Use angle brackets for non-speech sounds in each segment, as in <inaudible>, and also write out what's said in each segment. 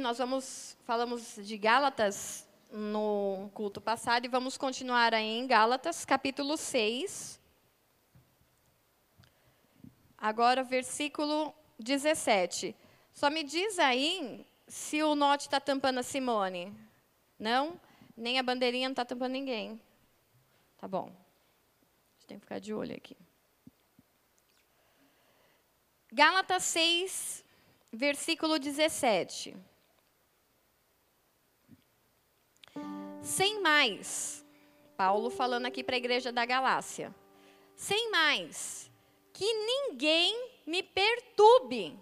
Nós vamos falamos de Gálatas no culto passado e vamos continuar aí em Gálatas, capítulo 6. Agora, versículo 17. Só me diz aí se o note está tampando a Simone. Não? Nem a bandeirinha não está tampando ninguém. Tá bom. A gente tem que ficar de olho aqui. Gálatas 6, versículo 17. Sem mais, Paulo falando aqui para a igreja da Galácia. Sem mais, que ninguém me perturbe,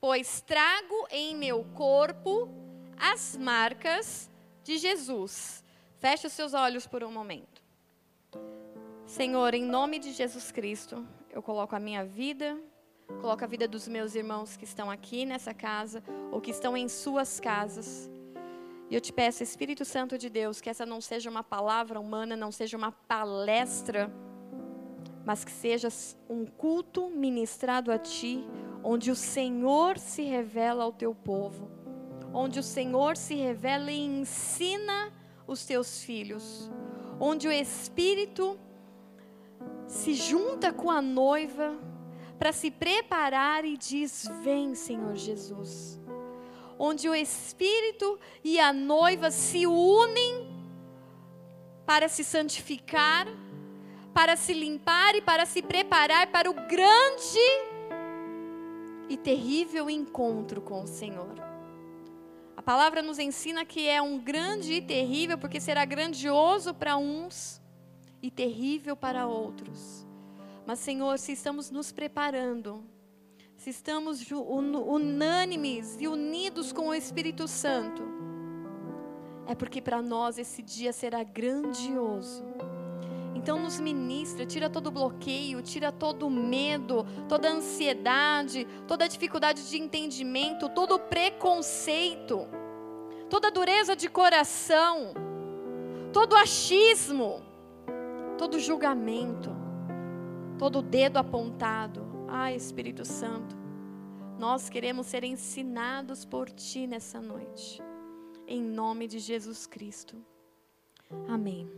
pois trago em meu corpo as marcas de Jesus. Feche os seus olhos por um momento. Senhor, em nome de Jesus Cristo, eu coloco a minha vida, coloco a vida dos meus irmãos que estão aqui nessa casa ou que estão em suas casas. E eu te peço, Espírito Santo de Deus, que essa não seja uma palavra humana, não seja uma palestra, mas que seja um culto ministrado a ti, onde o Senhor se revela ao teu povo, onde o Senhor se revela e ensina os teus filhos, onde o Espírito se junta com a noiva para se preparar e diz: Vem, Senhor Jesus onde o Espírito e a noiva se unem para se santificar, para se limpar e para se preparar para o grande e terrível encontro com o Senhor. A palavra nos ensina que é um grande e terrível, porque será grandioso para uns e terrível para outros. Mas, Senhor, se estamos nos preparando, se estamos unânimes e unidos com o Espírito Santo, é porque para nós esse dia será grandioso. Então nos ministra, tira todo o bloqueio, tira todo medo, toda ansiedade, toda dificuldade de entendimento, todo preconceito, toda dureza de coração, todo achismo, todo julgamento, todo dedo apontado. Ai, Espírito Santo, nós queremos ser ensinados por Ti nessa noite, em nome de Jesus Cristo. Amém.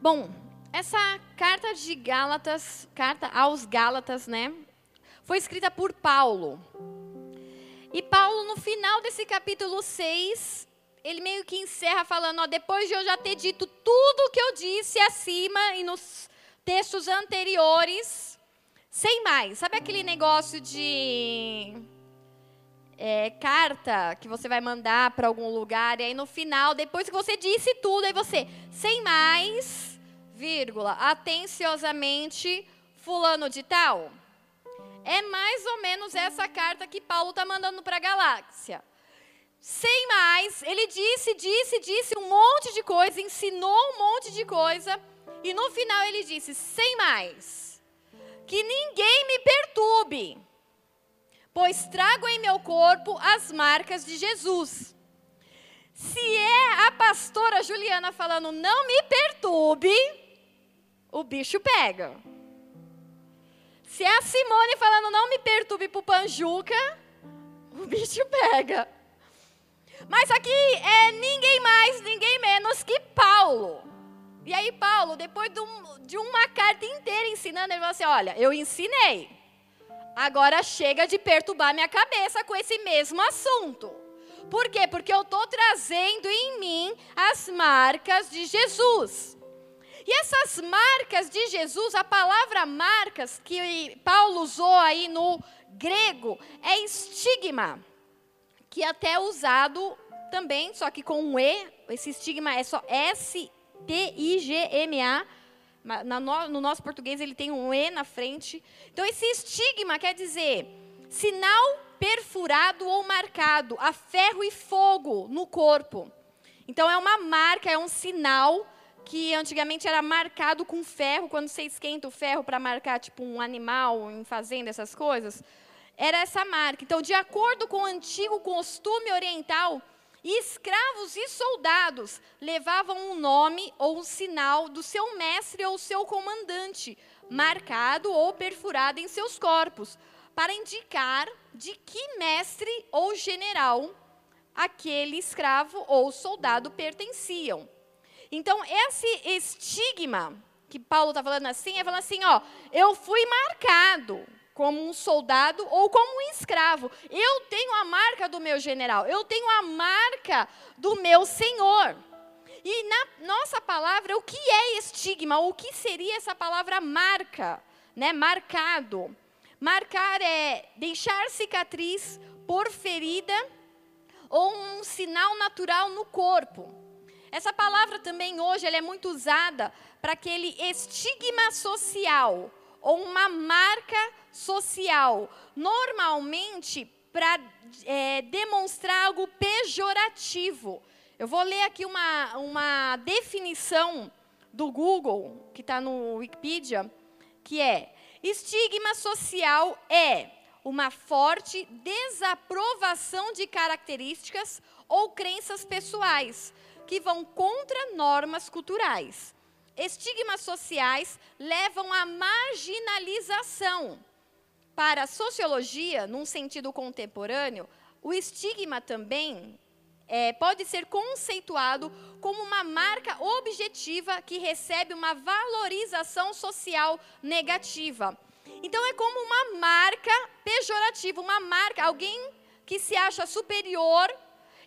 Bom, essa carta de Gálatas, carta aos Gálatas, né? Foi escrita por Paulo. E Paulo, no final desse capítulo 6, ele meio que encerra falando, ó, depois de eu já ter dito tudo o que eu disse acima e nos textos anteriores, sem mais. Sabe aquele negócio de é, carta que você vai mandar para algum lugar e aí no final, depois que você disse tudo, aí você, sem mais, vírgula, atenciosamente, fulano de tal? É mais ou menos essa carta que Paulo está mandando para a galáxia. Sem mais, ele disse, disse, disse um monte de coisa, ensinou um monte de coisa, e no final ele disse: sem mais, que ninguém me perturbe, pois trago em meu corpo as marcas de Jesus. Se é a pastora Juliana falando, não me perturbe, o bicho pega. Se é a Simone falando, não me perturbe o Panjuca, o bicho pega. Mas aqui é ninguém mais, ninguém menos que Paulo. E aí, Paulo, depois de, um, de uma carta inteira ensinando, ele falou assim: Olha, eu ensinei. Agora chega de perturbar minha cabeça com esse mesmo assunto. Por quê? Porque eu estou trazendo em mim as marcas de Jesus. E essas marcas de Jesus, a palavra marcas que Paulo usou aí no grego é estigma que é até usado também, só que com um E, esse estigma é só S-T-I-G-M-A. No nosso português ele tem um E na frente. Então, esse estigma quer dizer sinal perfurado ou marcado a ferro e fogo no corpo. Então, é uma marca, é um sinal que antigamente era marcado com ferro, quando você esquenta o ferro para marcar tipo um animal em fazenda, essas coisas era essa marca. Então, de acordo com o antigo costume oriental, escravos e soldados levavam um nome ou um sinal do seu mestre ou seu comandante, marcado ou perfurado em seus corpos, para indicar de que mestre ou general aquele escravo ou soldado pertenciam. Então, esse estigma que Paulo está falando assim, é falando assim, ó, eu fui marcado como um soldado ou como um escravo. Eu tenho a marca do meu general, eu tenho a marca do meu senhor. E na nossa palavra, o que é estigma? O que seria essa palavra marca? Né? Marcado. Marcar é deixar cicatriz por ferida ou um sinal natural no corpo. Essa palavra também hoje ela é muito usada para aquele estigma social ou uma marca social, normalmente para é, demonstrar algo pejorativo. Eu vou ler aqui uma, uma definição do Google, que está no Wikipedia, que é: estigma social é uma forte desaprovação de características ou crenças pessoais que vão contra normas culturais. Estigmas sociais levam à marginalização. Para a sociologia, num sentido contemporâneo, o estigma também é, pode ser conceituado como uma marca objetiva que recebe uma valorização social negativa. Então, é como uma marca pejorativa, uma marca, alguém que se acha superior,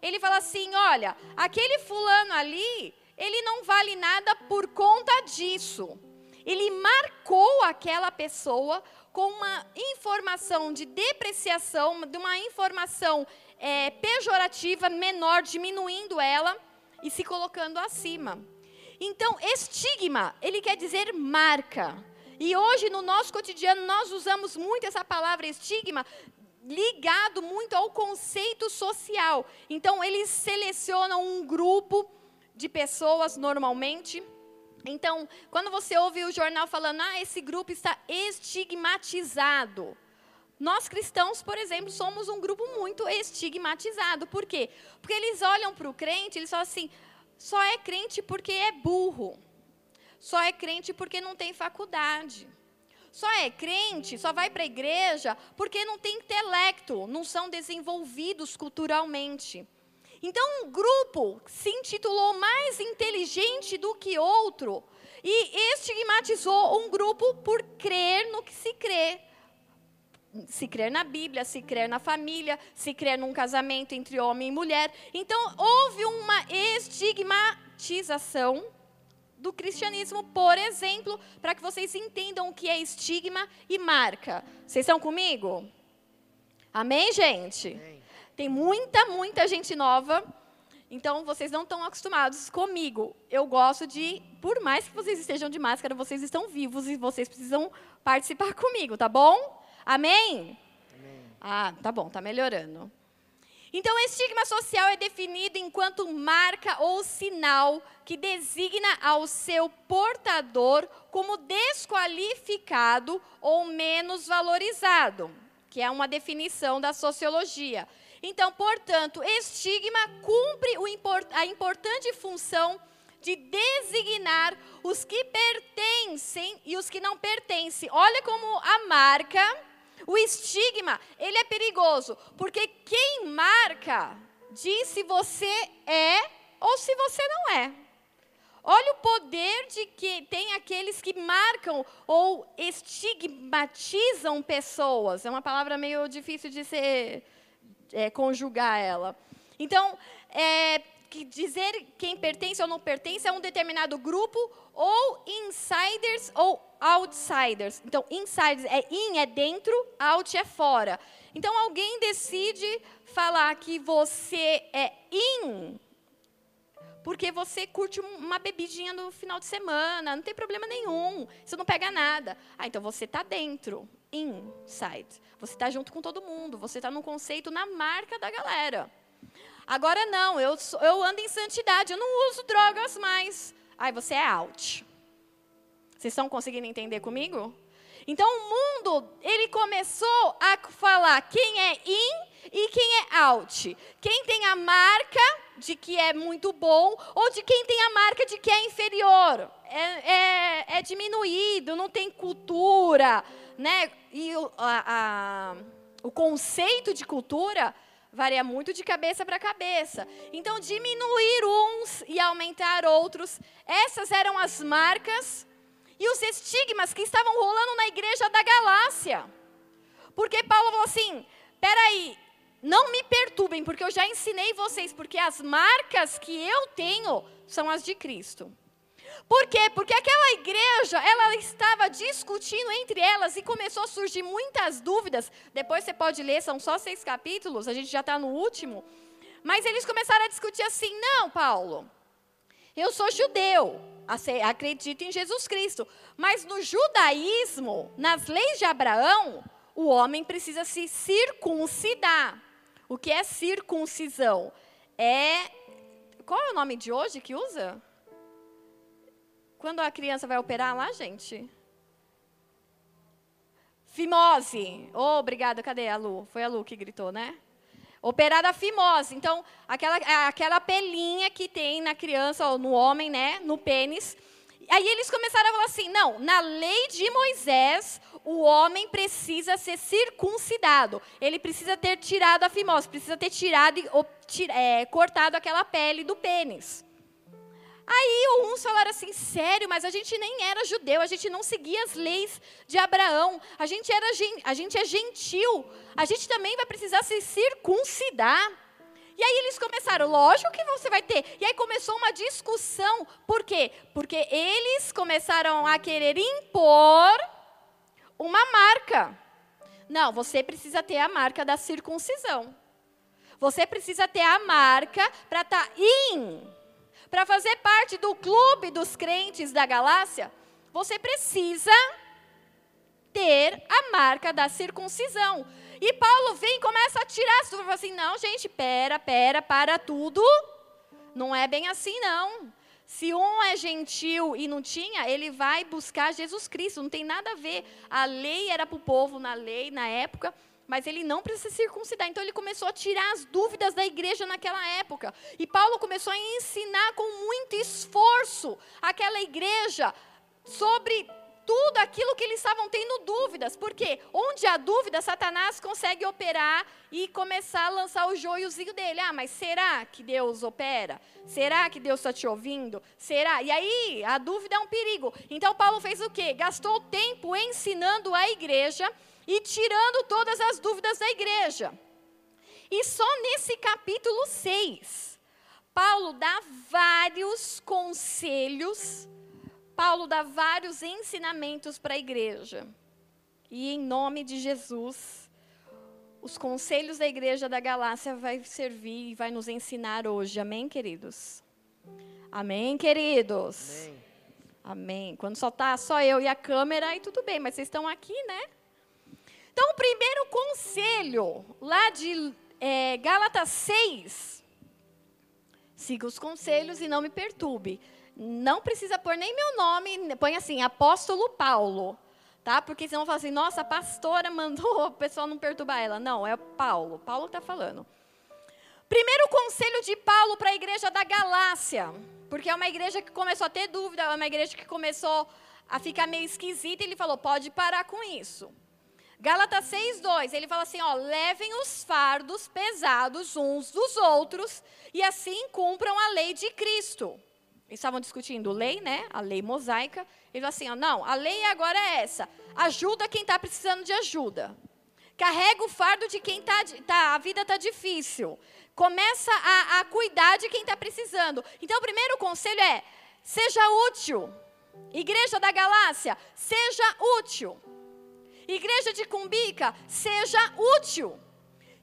ele fala assim: olha, aquele fulano ali, ele não vale nada por conta disso. Ele marcou aquela pessoa com uma informação de depreciação, de uma informação é, pejorativa menor, diminuindo ela e se colocando acima. Então, estigma, ele quer dizer marca. E hoje, no nosso cotidiano, nós usamos muito essa palavra estigma ligado muito ao conceito social. Então, eles selecionam um grupo de pessoas normalmente. Então, quando você ouve o jornal falando, ah, esse grupo está estigmatizado. Nós cristãos, por exemplo, somos um grupo muito estigmatizado. Por quê? Porque eles olham para o crente, eles falam assim: só é crente porque é burro. Só é crente porque não tem faculdade. Só é crente, só vai para a igreja porque não tem intelecto, não são desenvolvidos culturalmente. Então, um grupo se intitulou mais inteligente do que outro e estigmatizou um grupo por crer no que se crê. Se crer na Bíblia, se crer na família, se crer num casamento entre homem e mulher. Então, houve uma estigmatização do cristianismo, por exemplo, para que vocês entendam o que é estigma e marca. Vocês estão comigo? Amém, gente? Amém. Tem muita, muita gente nova. Então, vocês não estão acostumados comigo. Eu gosto de, por mais que vocês estejam de máscara, vocês estão vivos e vocês precisam participar <laughs> comigo, tá bom? Amém? Amém. Ah, tá bom, tá melhorando. Então, o estigma social é definido enquanto marca ou sinal que designa ao seu portador como desqualificado ou menos valorizado, que é uma definição da sociologia. Então, portanto, estigma cumpre a importante função de designar os que pertencem e os que não pertencem. Olha como a marca, o estigma, ele é perigoso, porque quem marca diz se você é ou se você não é. Olha o poder de que tem aqueles que marcam ou estigmatizam pessoas. É uma palavra meio difícil de ser é, conjugar ela. Então, é, que dizer quem pertence ou não pertence a um determinado grupo, ou insiders ou outsiders. Então, insiders é in, é dentro, out é fora. Então, alguém decide falar que você é in, porque você curte uma bebidinha no final de semana, não tem problema nenhum, você não pega nada. Ah, então você está dentro, inside. Você está junto com todo mundo, você está num conceito na marca da galera. Agora não, eu, eu ando em santidade, eu não uso drogas mais. Aí você é out. Vocês estão conseguindo entender comigo? Então o mundo, ele começou a falar quem é in e quem é out. Quem tem a marca de que é muito bom ou de quem tem a marca de que é inferior. É, é, é diminuído, não tem cultura, né? E o, a, a, o conceito de cultura varia muito de cabeça para cabeça. Então, diminuir uns e aumentar outros, essas eram as marcas e os estigmas que estavam rolando na igreja da Galácia. Porque Paulo falou assim: peraí, não me perturbem, porque eu já ensinei vocês, porque as marcas que eu tenho são as de Cristo. Por quê? Porque aquela igreja, ela estava discutindo entre elas e começou a surgir muitas dúvidas. Depois você pode ler, são só seis capítulos, a gente já está no último. Mas eles começaram a discutir assim: não, Paulo, eu sou judeu, acredito em Jesus Cristo. Mas no judaísmo, nas leis de Abraão, o homem precisa se circuncidar. O que é circuncisão? É. Qual é o nome de hoje que usa? Quando a criança vai operar lá, gente? Fimose. Oh, obrigada, cadê a Lu? Foi a Lu que gritou, né? Operar a fimose. Então, aquela, aquela pelinha que tem na criança ou no homem, né? No pênis. Aí eles começaram a falar assim: não, na lei de Moisés, o homem precisa ser circuncidado. Ele precisa ter tirado a fimose, precisa ter tirado, é, cortado aquela pele do pênis. Aí uns falaram assim, sério, mas a gente nem era judeu, a gente não seguia as leis de Abraão, a gente, era, a gente é gentil, a gente também vai precisar se circuncidar. E aí eles começaram, lógico que você vai ter. E aí começou uma discussão. Por quê? Porque eles começaram a querer impor uma marca. Não, você precisa ter a marca da circuncisão. Você precisa ter a marca para estar tá para fazer parte do clube dos crentes da Galácia, você precisa ter a marca da circuncisão. E Paulo vem e começa a tirar as dúvidas, assim, não, gente, pera, pera, para tudo. Não é bem assim, não. Se um é gentil e não tinha, ele vai buscar Jesus Cristo, não tem nada a ver. A lei era para o povo na lei, na época, mas ele não precisa circuncidar. Então ele começou a tirar as dúvidas da igreja naquela época. E Paulo começou a ensinar com muito esforço aquela igreja sobre tudo aquilo que eles estavam tendo dúvidas. Porque onde há dúvida, Satanás consegue operar e começar a lançar o joiozinho dele. Ah, mas será que Deus opera? Será que Deus está te ouvindo? Será? E aí, a dúvida é um perigo. Então, Paulo fez o quê? Gastou tempo ensinando a igreja e tirando todas as dúvidas da igreja. E só nesse capítulo 6, Paulo dá vários conselhos, Paulo dá vários ensinamentos para a igreja. E em nome de Jesus, os conselhos da igreja da Galácia vai servir e vai nos ensinar hoje. Amém, queridos? Amém, queridos? Amém. Amém. Quando só tá só eu e a câmera, aí tudo bem, mas vocês estão aqui, né? Então, o primeiro conselho, lá de é, Gálatas 6, siga os conselhos e não me perturbe. Não precisa pôr nem meu nome, põe assim, apóstolo Paulo. Tá? Porque senão falar assim, nossa, a pastora mandou o pessoal não perturbar ela. Não, é Paulo. Paulo está falando. Primeiro conselho de Paulo para a igreja da Galácia. Porque é uma igreja que começou a ter dúvida, é uma igreja que começou a ficar meio esquisita. E ele falou: pode parar com isso. Gálatas 6:2, ele fala assim, ó, levem os fardos pesados uns dos outros e assim cumpram a lei de Cristo. Eles estavam discutindo lei, né? A lei mosaica. Ele falou assim, ó, não, a lei agora é essa. Ajuda quem está precisando de ajuda. Carrega o fardo de quem está, tá, a vida está difícil. Começa a, a cuidar de quem está precisando. Então, o primeiro conselho é, seja útil. Igreja da Galácia, seja útil. Igreja de Cumbica, seja útil.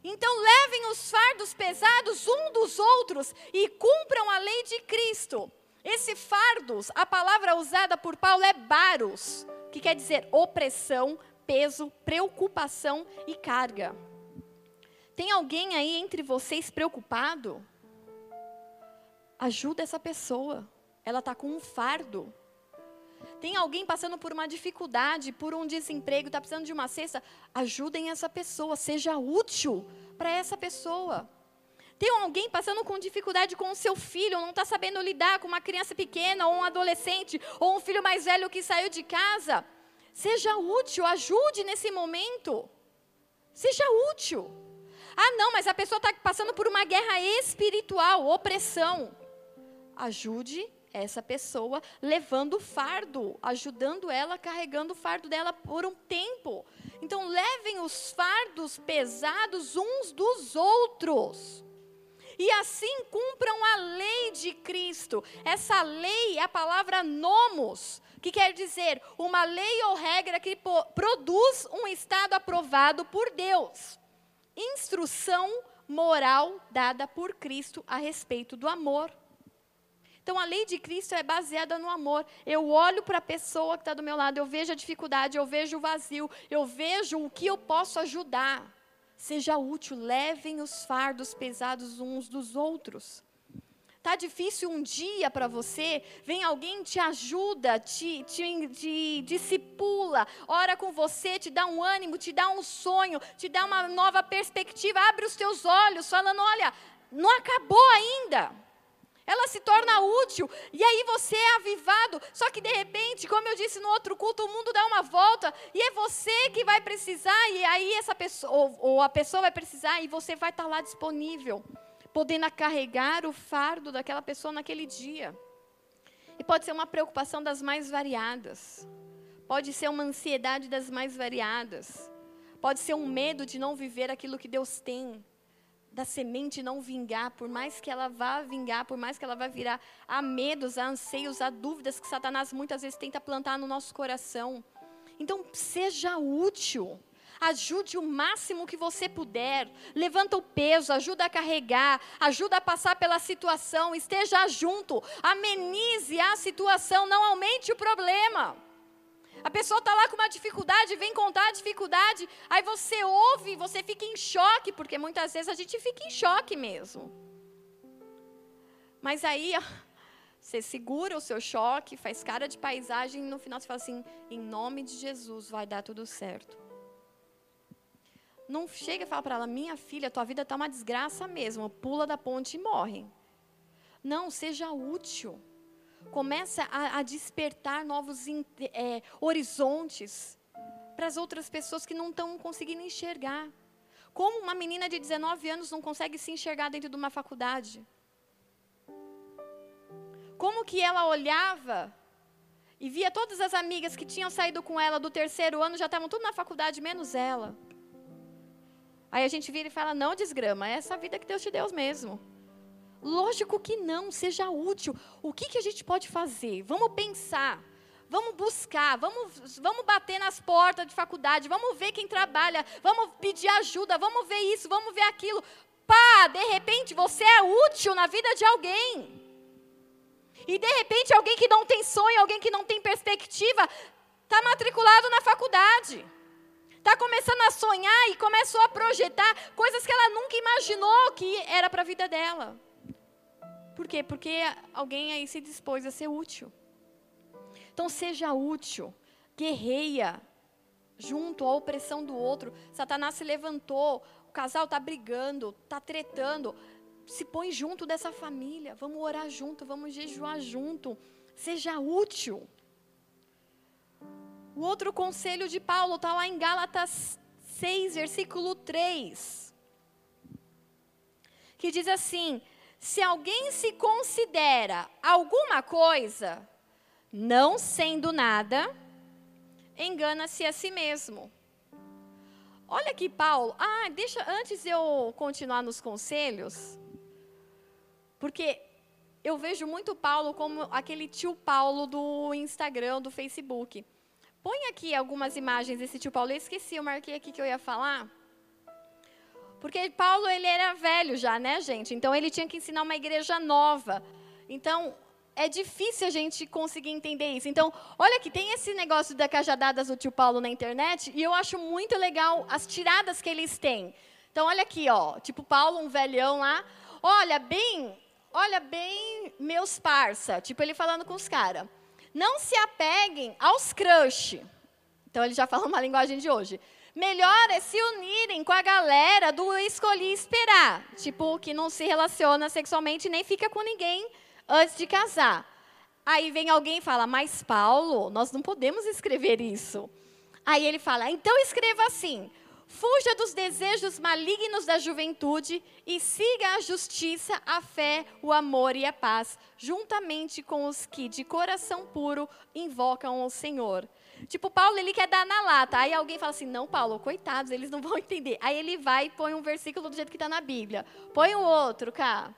Então levem os fardos pesados um dos outros e cumpram a lei de Cristo. Esse fardos, a palavra usada por Paulo é baros, que quer dizer opressão, peso, preocupação e carga. Tem alguém aí entre vocês preocupado? Ajuda essa pessoa. Ela está com um fardo. Tem alguém passando por uma dificuldade, por um desemprego, está precisando de uma cesta? Ajudem essa pessoa, seja útil para essa pessoa. Tem alguém passando com dificuldade com o seu filho, não está sabendo lidar com uma criança pequena, ou um adolescente, ou um filho mais velho que saiu de casa. Seja útil, ajude nesse momento. Seja útil. Ah, não, mas a pessoa está passando por uma guerra espiritual, opressão. Ajude essa pessoa levando o fardo, ajudando ela, carregando o fardo dela por um tempo. Então, levem os fardos pesados uns dos outros. E assim cumpram a lei de Cristo. Essa lei é a palavra nomos, que quer dizer uma lei ou regra que produz um estado aprovado por Deus. Instrução moral dada por Cristo a respeito do amor. Então, a lei de Cristo é baseada no amor. Eu olho para a pessoa que está do meu lado, eu vejo a dificuldade, eu vejo o vazio, eu vejo o que eu posso ajudar. Seja útil, levem os fardos pesados uns dos outros. Tá difícil um dia para você, vem alguém te ajuda, te, te, te discipula, ora com você, te dá um ânimo, te dá um sonho, te dá uma nova perspectiva, abre os teus olhos, falando: olha, não acabou ainda. Ela se torna útil e aí você é avivado. Só que de repente, como eu disse no outro culto, o mundo dá uma volta e é você que vai precisar e aí essa pessoa ou, a pessoa vai precisar e você vai estar lá disponível, podendo carregar o fardo daquela pessoa naquele dia. E pode ser uma preocupação das mais variadas. Pode ser uma ansiedade das mais variadas. Pode ser um medo de não viver aquilo que Deus tem da semente não vingar, por mais que ela vá vingar, por mais que ela vá virar, há medos, há anseios, há dúvidas que Satanás muitas vezes tenta plantar no nosso coração. Então, seja útil. Ajude o máximo que você puder. Levanta o peso, ajuda a carregar, ajuda a passar pela situação, esteja junto, amenize a situação, não aumente o problema. A pessoa está lá com uma dificuldade, vem contar a dificuldade, aí você ouve, você fica em choque, porque muitas vezes a gente fica em choque mesmo. Mas aí você segura o seu choque, faz cara de paisagem e no final você fala assim: em nome de Jesus vai dar tudo certo. Não chega e fala para ela: minha filha, tua vida está uma desgraça mesmo, pula da ponte e morre. Não, seja útil começa a, a despertar novos é, horizontes para as outras pessoas que não estão conseguindo enxergar. Como uma menina de 19 anos não consegue se enxergar dentro de uma faculdade? Como que ela olhava e via todas as amigas que tinham saído com ela do terceiro ano já estavam tudo na faculdade, menos ela. Aí a gente vira e fala: não, desgrama, é essa vida que Deus te deu mesmo. Lógico que não, seja útil. O que, que a gente pode fazer? Vamos pensar, vamos buscar, vamos, vamos bater nas portas de faculdade, vamos ver quem trabalha, vamos pedir ajuda, vamos ver isso, vamos ver aquilo. Pá, de repente você é útil na vida de alguém. E de repente alguém que não tem sonho, alguém que não tem perspectiva, está matriculado na faculdade. Está começando a sonhar e começou a projetar coisas que ela nunca imaginou que era para a vida dela. Por quê? Porque alguém aí se dispôs a ser útil. Então seja útil, guerreia junto à opressão do outro. Satanás se levantou, o casal está brigando, está tretando. Se põe junto dessa família. Vamos orar junto, vamos jejuar junto. Seja útil. O outro conselho de Paulo está lá em Gálatas 6, versículo 3. Que diz assim: se alguém se considera alguma coisa, não sendo nada, engana-se a si mesmo. Olha aqui, Paulo. Ah, deixa antes eu continuar nos conselhos, porque eu vejo muito Paulo como aquele tio Paulo do Instagram, do Facebook. Põe aqui algumas imagens desse tio Paulo. Eu esqueci, eu marquei aqui que eu ia falar. Porque Paulo ele era velho já, né, gente? Então ele tinha que ensinar uma igreja nova. Então é difícil a gente conseguir entender isso. Então, olha aqui, tem esse negócio da cajadadas do tio Paulo na internet e eu acho muito legal as tiradas que eles têm. Então, olha aqui, ó, tipo Paulo, um velhão lá. Olha bem, olha bem meus parça, tipo ele falando com os caras. Não se apeguem aos crush. Então ele já <laughs> fala uma linguagem de hoje. Melhor é se unirem com a galera do escolhi esperar. Tipo, que não se relaciona sexualmente nem fica com ninguém antes de casar. Aí vem alguém e fala, mas Paulo, nós não podemos escrever isso. Aí ele fala, então escreva assim: Fuja dos desejos malignos da juventude e siga a justiça, a fé, o amor e a paz, juntamente com os que de coração puro invocam o Senhor. Tipo, Paulo, ele quer dar na lata. Aí alguém fala assim: não, Paulo, coitados, eles não <laughs> vão entender. Aí ele vai e põe um versículo do jeito que está na Bíblia. Põe o outro, cá.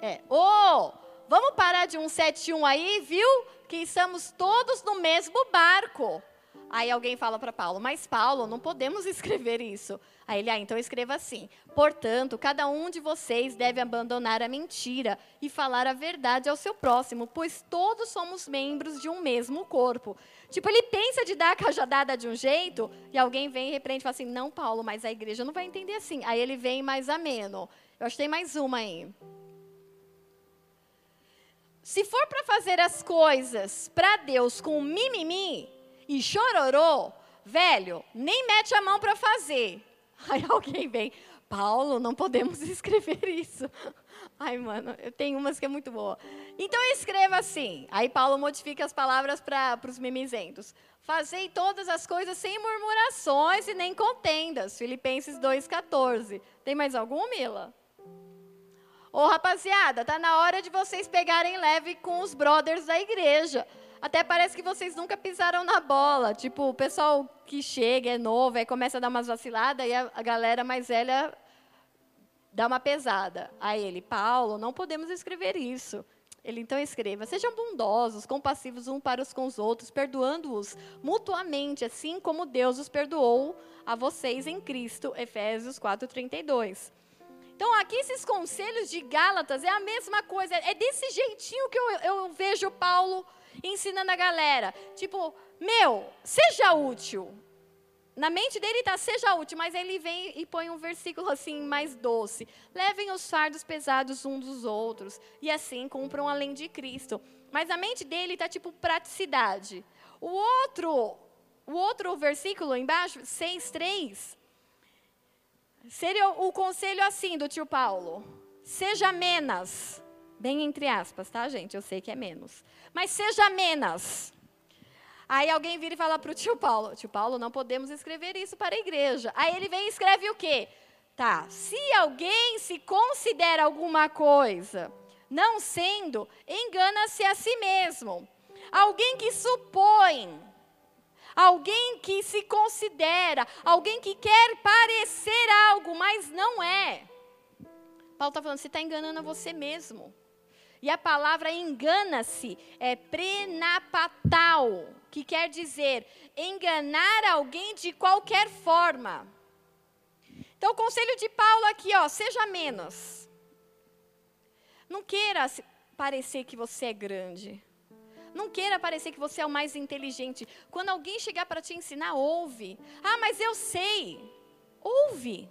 É. Ô, oh, vamos parar de 171 aí, viu? Que estamos todos no mesmo barco. Aí alguém fala para Paulo, mas Paulo, não podemos <laughs> escrever isso. Aí ele, ah, então escreva assim: Portanto, cada um de vocês deve abandonar a mentira e falar a verdade ao seu próximo, pois todos somos membros de um mesmo corpo. Tipo, ele pensa de dar a cajadada de um jeito, e alguém vem e repreende e fala assim: Não, Paulo, mas a igreja não vai entender assim. Aí ele vem mais ameno. Eu acho que tem mais uma aí. Se for para fazer as coisas para Deus com mimimi, e chororô, velho, nem mete a mão para fazer. <laughs> Aí alguém vem, Paulo, não podemos <laughs> escrever isso. Ai, mano, eu tenho umas que é muito boa. Então escreva assim. Aí Paulo modifica as palavras para os mimizentos. Fazei todas as coisas sem murmurações e nem contendas. Filipenses 2,14. Tem mais algum, Mila? Ô, rapaziada, tá na hora de vocês pegarem leve com os brothers da igreja. Até parece que vocês nunca pisaram na bola. Tipo, o pessoal que chega, é novo, aí começa a dar umas vaciladas, e a, a galera mais velha dá uma pesada. Aí ele, Paulo, não podemos escrever isso. Ele então escreva: Sejam bondosos, compassivos uns para os com os outros, perdoando-os mutuamente, assim como Deus os perdoou a vocês em Cristo. Efésios 4:32. Então, aqui esses conselhos de Gálatas é a mesma coisa, é desse jeitinho que eu, eu vejo Paulo ensinando a galera. Tipo, meu, seja útil. Na mente dele está seja útil, mas ele vem e põe um versículo assim mais doce. Levem os fardos pesados uns dos outros e assim cumpram além de Cristo. Mas a mente dele está tipo praticidade. O outro, o outro versículo embaixo, 6:3, seria o conselho assim do tio Paulo: seja menos, bem entre aspas, tá, gente? Eu sei que é menos mas seja menos. Aí alguém vira e fala para o tio Paulo: Tio Paulo, não podemos escrever isso para a igreja. Aí ele vem e escreve o quê? Tá, se alguém se considera alguma coisa, não sendo, engana-se a si mesmo. Alguém que supõe, alguém que se considera, alguém que quer parecer algo, mas não é. Paulo está falando, você está enganando a você mesmo. E a palavra engana-se é prenapatal, que quer dizer enganar alguém de qualquer forma. Então, o conselho de Paulo aqui, ó, seja menos. Não queira parecer que você é grande. Não queira parecer que você é o mais inteligente. Quando alguém chegar para te ensinar, ouve. Ah, mas eu sei. Ouve.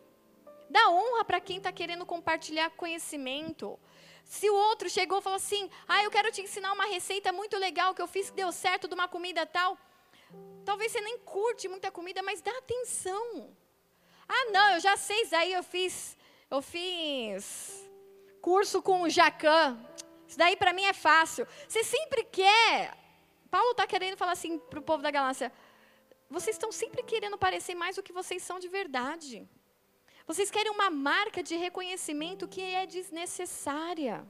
Dá honra para quem está querendo compartilhar conhecimento. Se o outro chegou e falou assim: Ah, eu quero te ensinar uma receita muito legal que eu fiz que deu certo de uma comida tal. Talvez você nem curte muita comida, mas dá atenção. Ah, não, eu já sei isso aí, eu fiz, eu fiz curso com o Jacan. Isso daí para mim é fácil. Você sempre quer. Paulo está querendo falar assim para o povo da Galácia: vocês estão sempre querendo parecer mais do que vocês são de verdade. Vocês querem uma marca de reconhecimento que é desnecessária.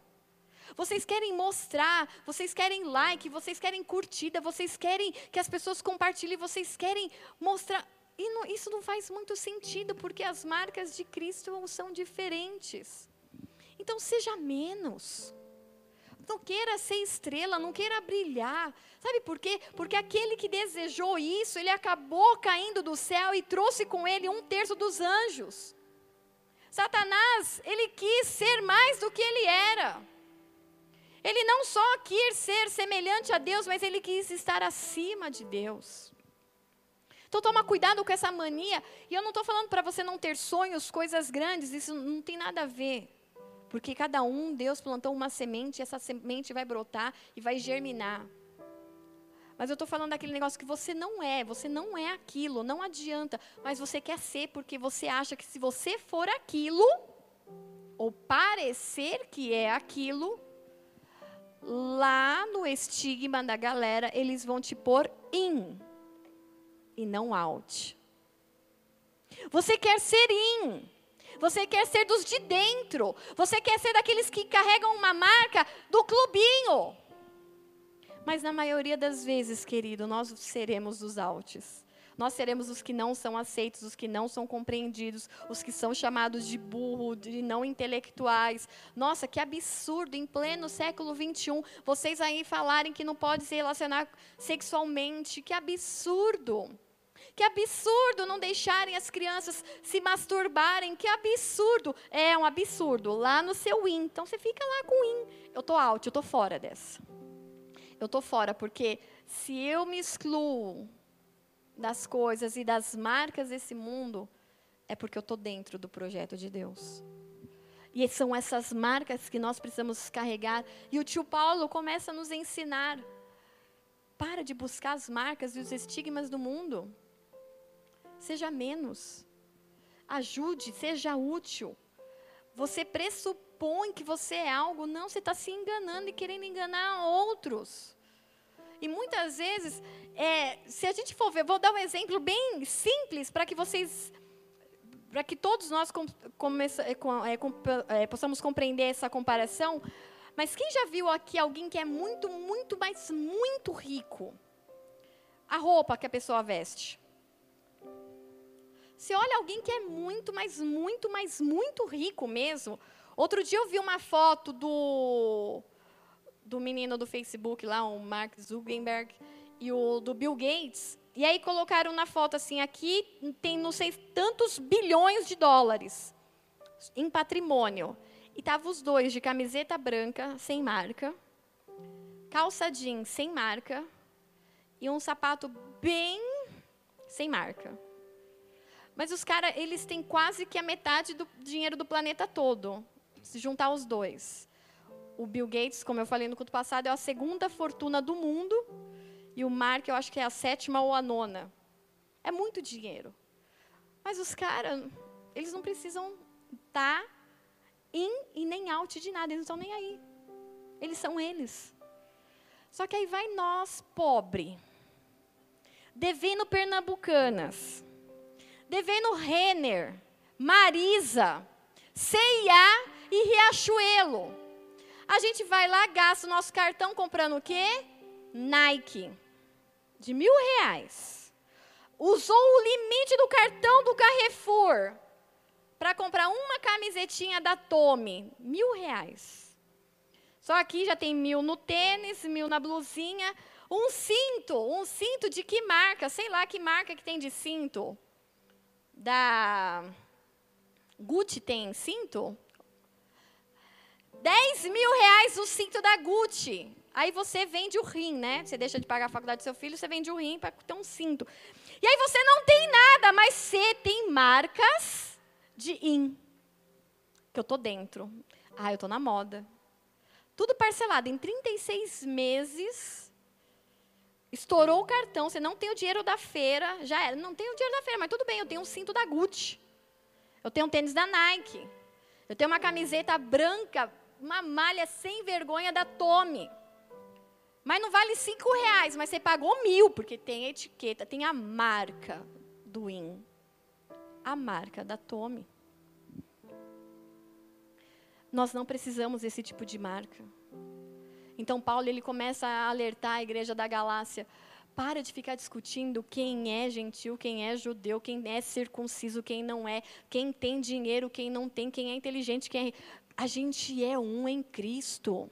Vocês querem mostrar, vocês querem like, vocês querem curtida, vocês querem que as pessoas compartilhem, vocês querem mostrar. E não, isso não faz muito sentido, porque as marcas de Cristo são diferentes. Então, seja menos. Não queira ser estrela, não queira brilhar. Sabe por quê? Porque aquele que desejou isso, ele acabou caindo do céu e trouxe com ele um terço dos anjos. Satanás, ele quis ser mais do que ele era. Ele não só quis ser semelhante a Deus, mas ele quis estar acima de Deus. Então toma cuidado com essa mania. E eu não estou falando para você não ter sonhos, coisas grandes, isso não tem nada a ver. Porque cada um, Deus plantou uma semente, e essa semente vai brotar e vai germinar. Mas eu estou falando daquele negócio que você não é, você não é aquilo, não adianta. Mas você quer ser porque você acha que se você for aquilo, ou parecer que é aquilo, lá no estigma da galera, eles vão te pôr in e não out. Você quer ser in. Você quer ser dos de dentro. Você quer ser daqueles que carregam uma marca do clubinho. Mas na maioria das vezes, querido, nós seremos os altos. Nós seremos os que não são aceitos, os que não são compreendidos, os que são chamados de burro, de não intelectuais. Nossa, que absurdo, em pleno século 21, vocês aí falarem que não pode se relacionar sexualmente. Que absurdo. Que absurdo não deixarem as crianças se masturbarem. Que absurdo. É um absurdo. Lá no seu in. Então você fica lá com o in. Eu tô out, eu tô fora dessa eu estou fora, porque se eu me excluo das coisas e das marcas desse mundo, é porque eu estou dentro do projeto de Deus. E são essas marcas que nós precisamos carregar. E o tio Paulo começa a nos ensinar. Para de buscar as marcas e os estigmas do mundo. Seja menos. Ajude, seja útil. Você pressupõe supõe que você é algo, não, você está se enganando e querendo enganar outros. E muitas vezes, é, se a gente for ver, vou dar um exemplo bem simples para que vocês, para que todos nós com, é, é, é, possamos compreender essa comparação. Mas quem já viu aqui alguém que é muito, muito, mas muito rico? A roupa que a pessoa veste. Se olha alguém que é muito, mas muito, mas muito rico mesmo, Outro dia eu vi uma foto do, do menino do Facebook lá, o Mark Zuckerberg, e o do Bill Gates. E aí colocaram na foto assim, aqui tem não sei tantos bilhões de dólares em patrimônio. E estavam os dois de camiseta branca, sem marca, calça jeans sem marca e um sapato bem sem marca. Mas os caras, eles têm quase que a metade do dinheiro do planeta todo se juntar os dois. O Bill Gates, como eu falei no culto passado, é a segunda fortuna do mundo. E o Mark, eu acho que é a sétima ou a nona. É muito dinheiro. Mas os caras, eles não precisam estar in e nem out de nada. Eles não estão nem aí. Eles são eles. Só que aí vai nós, pobre, devendo Pernambucanas, devendo Renner, Marisa, CIA e Riachuelo. A gente vai lá, gasta o nosso cartão comprando o quê? Nike. De mil reais. Usou o limite do cartão do Carrefour para comprar uma camisetinha da Tommy. Mil reais. Só aqui já tem mil no tênis, mil na blusinha. Um cinto, um cinto de que marca? Sei lá que marca que tem de cinto. Da Gucci tem cinto? 10 mil reais o cinto da Gucci. Aí você vende o rim, né? Você deixa de pagar a faculdade do seu filho, você vende o rim para ter um cinto. E aí você não tem nada, mas você tem marcas de in. Que eu tô dentro. Ah, eu tô na moda. Tudo parcelado em 36 meses. Estourou o cartão, você não tem o dinheiro da feira, já era. Não tenho o dinheiro da feira, mas tudo bem, eu tenho um cinto da Gucci. Eu tenho um tênis da Nike. Eu tenho uma camiseta branca uma malha sem vergonha da Tome. Mas não vale cinco reais, mas você pagou mil, porque tem a etiqueta, tem a marca do IN. A marca da Tome. Nós não precisamos desse tipo de marca. Então Paulo ele começa a alertar a igreja da Galácia para de ficar discutindo quem é gentil, quem é judeu, quem é circunciso, quem não é, quem tem dinheiro, quem não tem, quem é inteligente, quem é a gente é um em Cristo.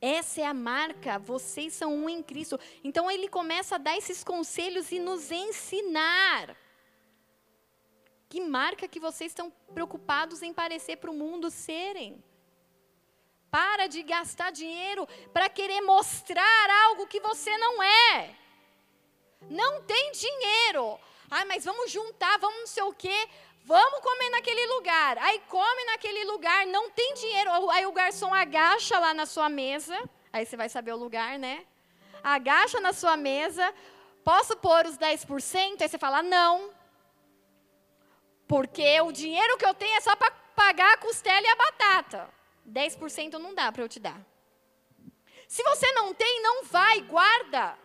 Essa é a marca, vocês são um em Cristo. Então ele começa a dar esses conselhos e nos ensinar. Que marca que vocês estão preocupados em parecer para o mundo serem? Para de gastar dinheiro para querer mostrar algo que você não é. Não tem dinheiro. Ah, mas vamos juntar, vamos não sei o quê. Vamos comer naquele lugar. Aí come naquele lugar, não tem dinheiro. Aí o garçom agacha lá na sua mesa. Aí você vai saber o lugar, né? agacha na sua mesa, posso pôr os 10%? Aí você fala, não. Porque o dinheiro que eu tenho é só para pagar a costela e a batata. 10% não dá para eu te dar. Se você não tem, não vai, guarda.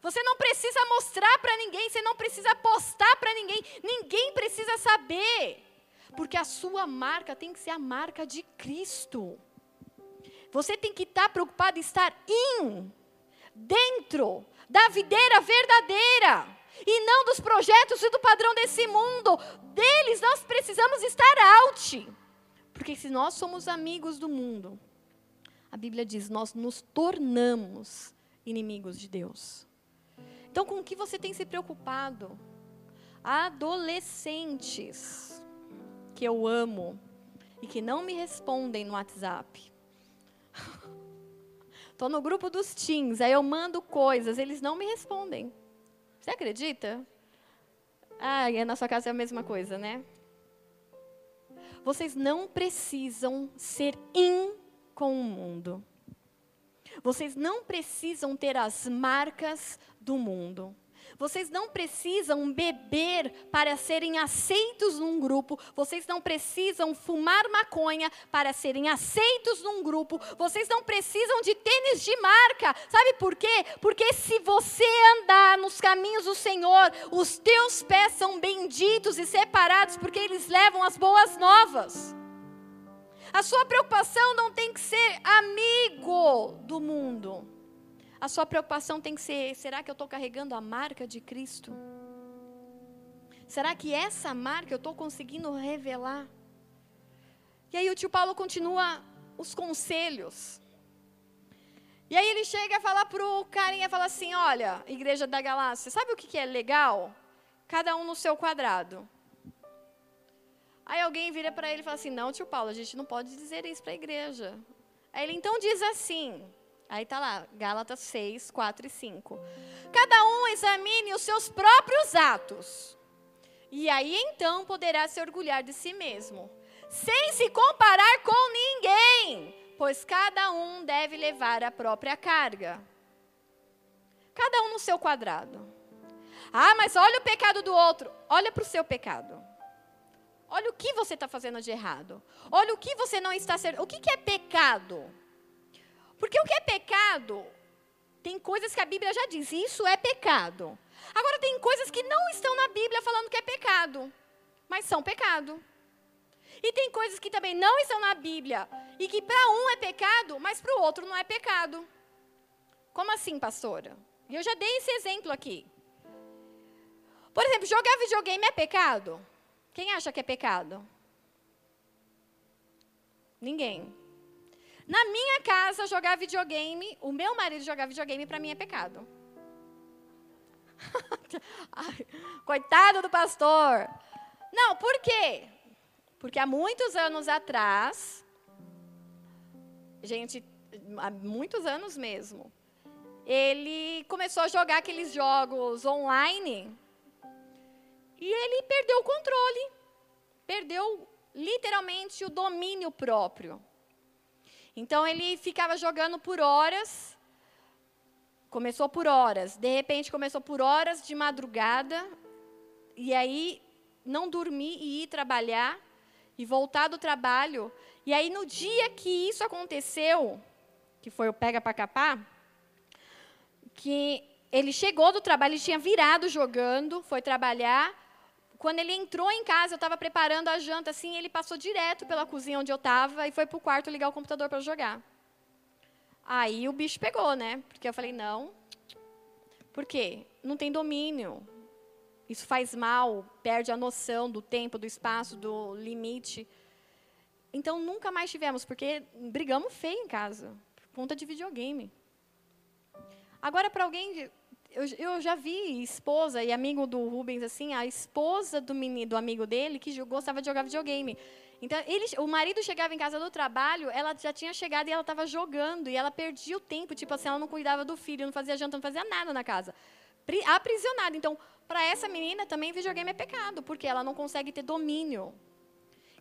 Você não precisa mostrar para ninguém, você não precisa postar para ninguém, ninguém precisa saber. Porque a sua marca tem que ser a marca de Cristo. Você tem que estar preocupado em estar in, dentro da videira verdadeira. E não dos projetos e do padrão desse mundo. Deles nós precisamos estar out. Porque se nós somos amigos do mundo, a Bíblia diz, nós nos tornamos inimigos de Deus. Então, com o que você tem se preocupado? Adolescentes que eu amo e que não me respondem no WhatsApp. <laughs> Estou no grupo dos teens, aí eu mando coisas, eles não me respondem. Você acredita? Ah, e na sua casa é a mesma coisa, né? Vocês não precisam ser in com o mundo. Vocês não precisam ter as marcas do mundo. Vocês não precisam beber para serem aceitos num grupo. Vocês não precisam fumar maconha para serem aceitos num grupo. Vocês não precisam de tênis de marca. Sabe por quê? Porque se você andar nos caminhos do Senhor, os teus pés são benditos e separados, porque eles levam as boas novas. A sua preocupação não tem que ser amigo do mundo. A sua preocupação tem que ser: será que eu estou carregando a marca de Cristo? Será que essa marca eu estou conseguindo revelar? E aí o tio Paulo continua os conselhos. E aí ele chega a falar para o carinha, fala assim, olha, igreja da Galácia, sabe o que, que é legal? Cada um no seu quadrado. Aí alguém vira para ele e fala assim, não, tio Paulo, a gente não pode dizer isso para a igreja. Aí ele então diz assim, Aí está lá, Gálatas 6, 4 e 5. Cada um examine os seus próprios atos. E aí então poderá se orgulhar de si mesmo, sem se comparar com ninguém, pois cada um deve levar a própria carga. Cada um no seu quadrado. Ah, mas olha o pecado do outro. Olha para o seu pecado. Olha o que você está fazendo de errado. Olha o que você não está sendo. O que, que é pecado? Porque o que é pecado, tem coisas que a Bíblia já diz, isso é pecado. Agora, tem coisas que não estão na Bíblia falando que é pecado, mas são pecado. E tem coisas que também não estão na Bíblia e que para um é pecado, mas para o outro não é pecado. Como assim, pastora? E eu já dei esse exemplo aqui. Por exemplo, jogar videogame é pecado? Quem acha que é pecado? Ninguém. Na minha casa, jogar videogame, o meu marido jogar videogame, para mim é pecado. <laughs> Coitado do pastor. Não, por quê? Porque há muitos anos atrás, gente, há muitos anos mesmo, ele começou a jogar aqueles jogos online e ele perdeu o controle. Perdeu literalmente o domínio próprio. Então ele ficava jogando por horas. Começou por horas, de repente começou por horas de madrugada, e aí não dormir e ir trabalhar, e voltar do trabalho. E aí no dia que isso aconteceu, que foi o pega para capar, que ele chegou do trabalho, ele tinha virado jogando, foi trabalhar, quando ele entrou em casa, eu estava preparando a janta, assim, ele passou direto pela cozinha onde eu estava e foi para o quarto ligar o computador para jogar. Aí o bicho pegou, né? Porque eu falei, não. Por quê? Não tem domínio. Isso faz mal, perde a noção do tempo, do espaço, do limite. Então nunca mais tivemos, porque brigamos feio em casa, por conta de videogame. Agora, para alguém eu, eu, já vi esposa e amigo do Rubens, assim, a esposa do, menino, do amigo dele que gostava de jogar videogame. Então, ele, o marido chegava em casa do trabalho, ela já tinha chegado e ela estava jogando, e ela perdia o tempo, tipo assim, ela não cuidava do filho, não fazia janta, não fazia nada na casa. Aprisionada. Então, para essa menina também videogame é pecado, porque ela não consegue ter domínio.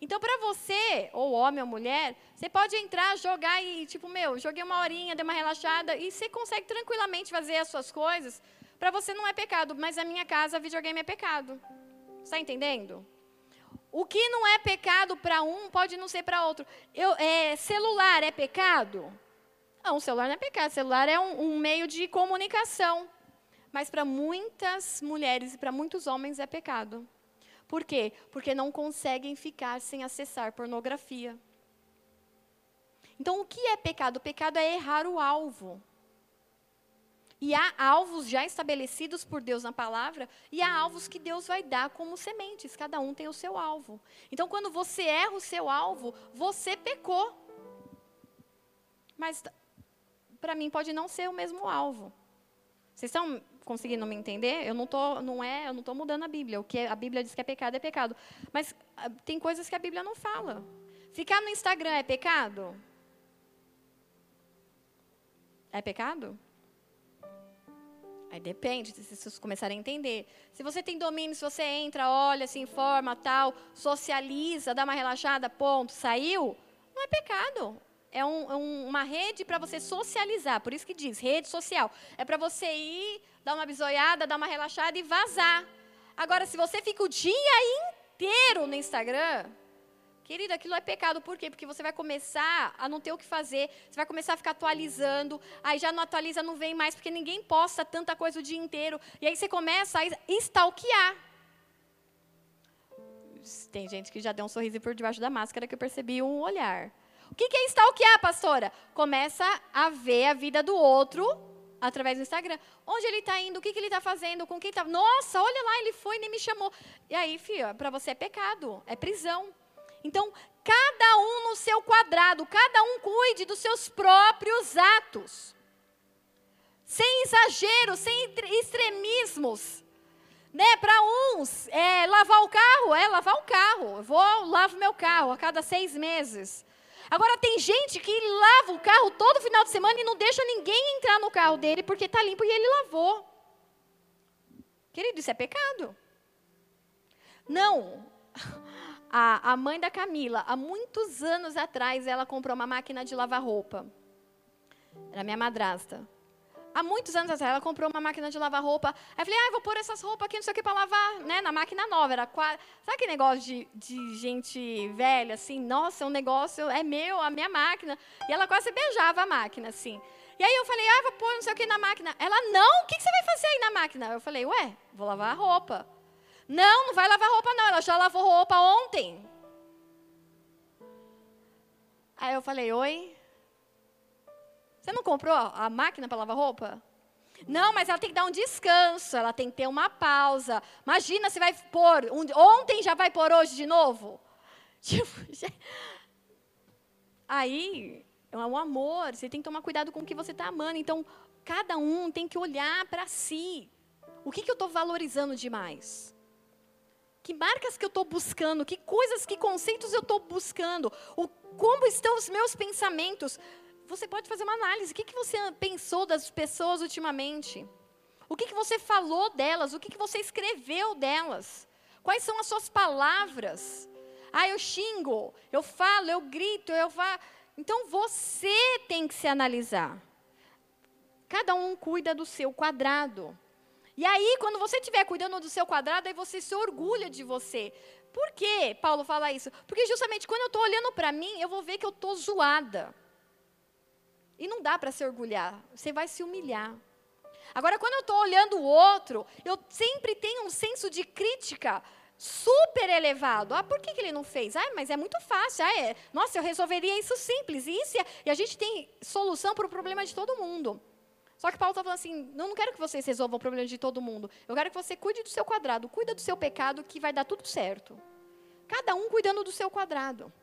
Então, para você, ou homem ou mulher, você pode entrar, jogar e, tipo, meu, joguei uma horinha, dei uma relaxada, e você consegue tranquilamente fazer as suas coisas. Para você não é pecado, mas na minha casa, videogame é pecado. Está entendendo? O que não é pecado para um pode não ser para outro. Eu, é, celular é pecado? Não, celular não é pecado. Celular é um, um meio de comunicação. Mas para muitas mulheres e para muitos homens é pecado. Por quê? Porque não conseguem ficar sem acessar pornografia. Então, o que é pecado? O pecado é errar o alvo. E há alvos já estabelecidos por Deus na palavra, e há alvos que Deus vai dar como sementes. Cada um tem o seu alvo. Então, quando você erra o seu alvo, você pecou. Mas, para mim, pode não ser o mesmo alvo. Vocês estão conseguindo me entender? Eu não tô, não é, eu não estou mudando a Bíblia. O que a Bíblia diz que é pecado é pecado. Mas ah, tem coisas que a Bíblia não fala. Ficar no Instagram é pecado? É pecado? Aí depende, se vocês começarem a entender. Se você tem domínio, se você entra, olha, se informa, tal, socializa, dá uma relaxada, ponto, saiu, não é pecado. É, um, é um, uma rede para você socializar, por isso que diz, rede social. É para você ir, dar uma bisoiada, dar uma relaxada e vazar. Agora, se você fica o dia inteiro no Instagram, Querida, aquilo é pecado, por quê? Porque você vai começar a não ter o que fazer, você vai começar a ficar atualizando, aí já não atualiza, não vem mais, porque ninguém posta tanta coisa o dia inteiro, e aí você começa a stalkear. Tem gente que já deu um sorriso por debaixo da máscara que eu percebi um olhar. O que é stalkear, pastora? Começa a ver a vida do outro através do Instagram. Onde ele está indo, o que, que ele está fazendo, com quem está. Nossa, olha lá, ele foi e nem me chamou. E aí, filha, para você é pecado, é prisão. Então, cada um no seu quadrado, cada um cuide dos seus próprios atos. Sem exagero, sem extremismos. Né, para uns, é, lavar o carro, é lavar o carro. Eu vou, lavo meu carro a cada seis meses. Agora, tem gente que lava o carro todo final de semana e não deixa ninguém entrar no carro dele porque está limpo e ele lavou. Querido, isso é pecado. Não. <laughs> A, a mãe da Camila, há muitos anos atrás, ela comprou uma máquina de lavar roupa. Era minha madrasta. Há muitos anos atrás, ela comprou uma máquina de lavar roupa. Aí eu falei, ah, vou pôr essas roupas aqui, não sei o que, para lavar, né, na máquina nova. Era quase... Sabe aquele negócio de, de gente velha, assim? Nossa, é um negócio, é meu, a minha máquina. E ela quase beijava a máquina, assim. E aí eu falei, ah, vou pôr não sei o que na máquina. Ela, não, o que, que você vai fazer aí na máquina? Eu falei, ué, vou lavar a roupa. Não, não vai lavar roupa não, ela já lavou roupa ontem. Aí eu falei, oi? Você não comprou a máquina para lavar roupa? Não, mas ela tem que dar um descanso, ela tem que ter uma pausa. Imagina se vai pôr, um, ontem já vai pôr hoje de novo? <laughs> Tipo, <laughs> aí é um amor, você tem que tomar cuidado com o que você está amando. Então, cada um tem que olhar para si. O que, que eu estou valorizando demais? Que marcas que eu estou buscando? Que coisas, que conceitos eu estou buscando? O, como estão os meus pensamentos? Você pode fazer uma análise. O que, que você pensou das pessoas ultimamente? O que, que você falou delas? O que, que você escreveu delas? Quais são as suas palavras? Ah, eu xingo, eu falo, eu grito, eu vá. Então você tem que se analisar. Cada um cuida do seu quadrado. E aí, quando você estiver cuidando do seu quadrado, aí você se orgulha de você. Por que Paulo fala isso? Porque justamente quando eu estou olhando para mim, eu vou ver que eu estou zoada. E não dá para se orgulhar. Você vai se humilhar. Agora, quando eu estou olhando o outro, eu sempre tenho um senso de crítica super elevado. Ah, por que, que ele não fez? Ah, mas é muito fácil. Ah, é. Nossa, eu resolveria isso simples. E, isso é... e a gente tem solução para o problema de todo mundo. Só que Paulo está falando assim: não, não quero que vocês resolvam o problema de todo mundo. Eu quero que você cuide do seu quadrado, cuida do seu pecado, que vai dar tudo certo. Cada um cuidando do seu quadrado.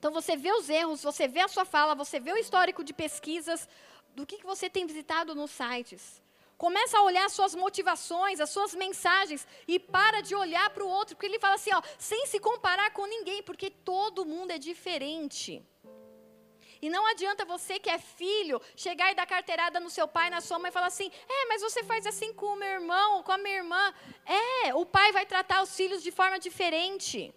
Então você vê os erros, você vê a sua fala, você vê o histórico de pesquisas, do que, que você tem visitado nos sites. Começa a olhar as suas motivações, as suas mensagens e para de olhar para o outro, porque ele fala assim, ó, sem se comparar com ninguém, porque todo mundo é diferente. E não adianta você que é filho chegar e dar carteirada no seu pai, na sua mãe e falar assim: é, mas você faz assim com o meu irmão, com a minha irmã. É, o pai vai tratar os filhos de forma diferente.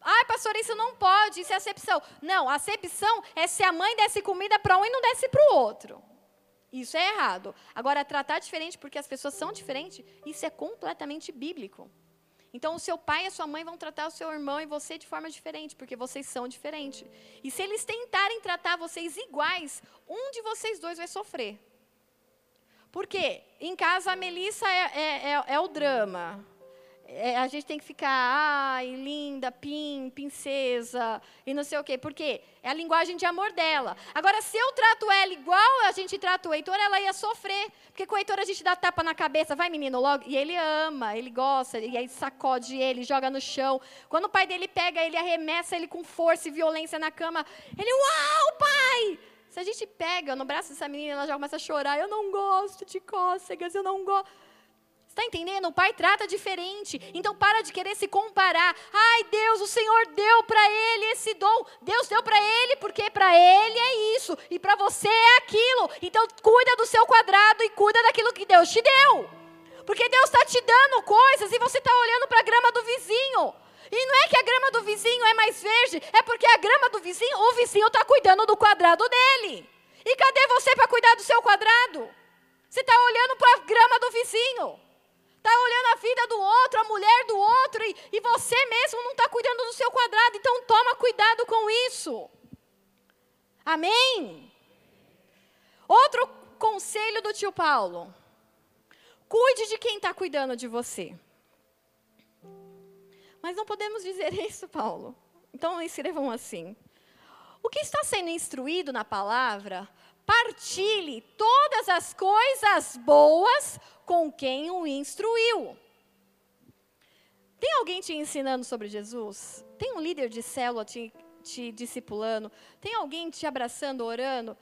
Ai, pastor, isso não pode, isso é acepção. Não, acepção é se a mãe desse comida para um e não desse para o outro. Isso é errado. Agora, tratar diferente porque as pessoas são diferentes, isso é completamente bíblico. Então, o seu pai e a sua mãe vão tratar o seu irmão e você de forma diferente, porque vocês são diferentes. E se eles tentarem tratar vocês iguais, um de vocês dois vai sofrer. Por quê? Em casa, a Melissa é, é, é, é o drama é, a gente tem que ficar, ai, linda, pin, princesa, e não sei o quê. Por quê? É a linguagem de amor dela. Agora, se eu trato ela igual a gente trata o Heitor, ela ia sofrer. Porque com o Heitor a gente dá tapa na cabeça, vai menino, logo. E ele ama, ele gosta, e aí sacode ele, joga no chão. Quando o pai dele pega, ele arremessa ele com força e violência na cama. Ele, uau, pai! Se a gente pega no braço dessa menina, ela já começa a chorar. Eu não gosto de cócegas, eu não gosto. Está entendendo? O pai trata diferente. Então para de querer se comparar. Ai, Deus, o Senhor deu para ele esse dom. Deus deu para ele porque para ele é isso e para você é aquilo. Então cuida do seu quadrado e cuida daquilo que Deus te deu. Porque Deus está te dando coisas e você está olhando para a grama do vizinho. E não é que a grama do vizinho é mais verde, é porque a grama do vizinho, o vizinho está cuidando do quadrado dele. E cadê você para cuidar do seu quadrado? Você está olhando para a grama do vizinho. Está olhando a vida do outro, a mulher do outro, e, e você mesmo não está cuidando do seu quadrado. Então toma cuidado com isso. Amém? Outro conselho do tio Paulo. Cuide de quem está cuidando de você. Mas não podemos dizer <laughs> isso, Paulo. Então escrevam assim. O que está sendo instruído na palavra, partilhe todas as coisas boas com quem o instruiu. Tem alguém te ensinando sobre Jesus? Tem um líder de célula te, te discipulando? Tem alguém te abraçando, orando?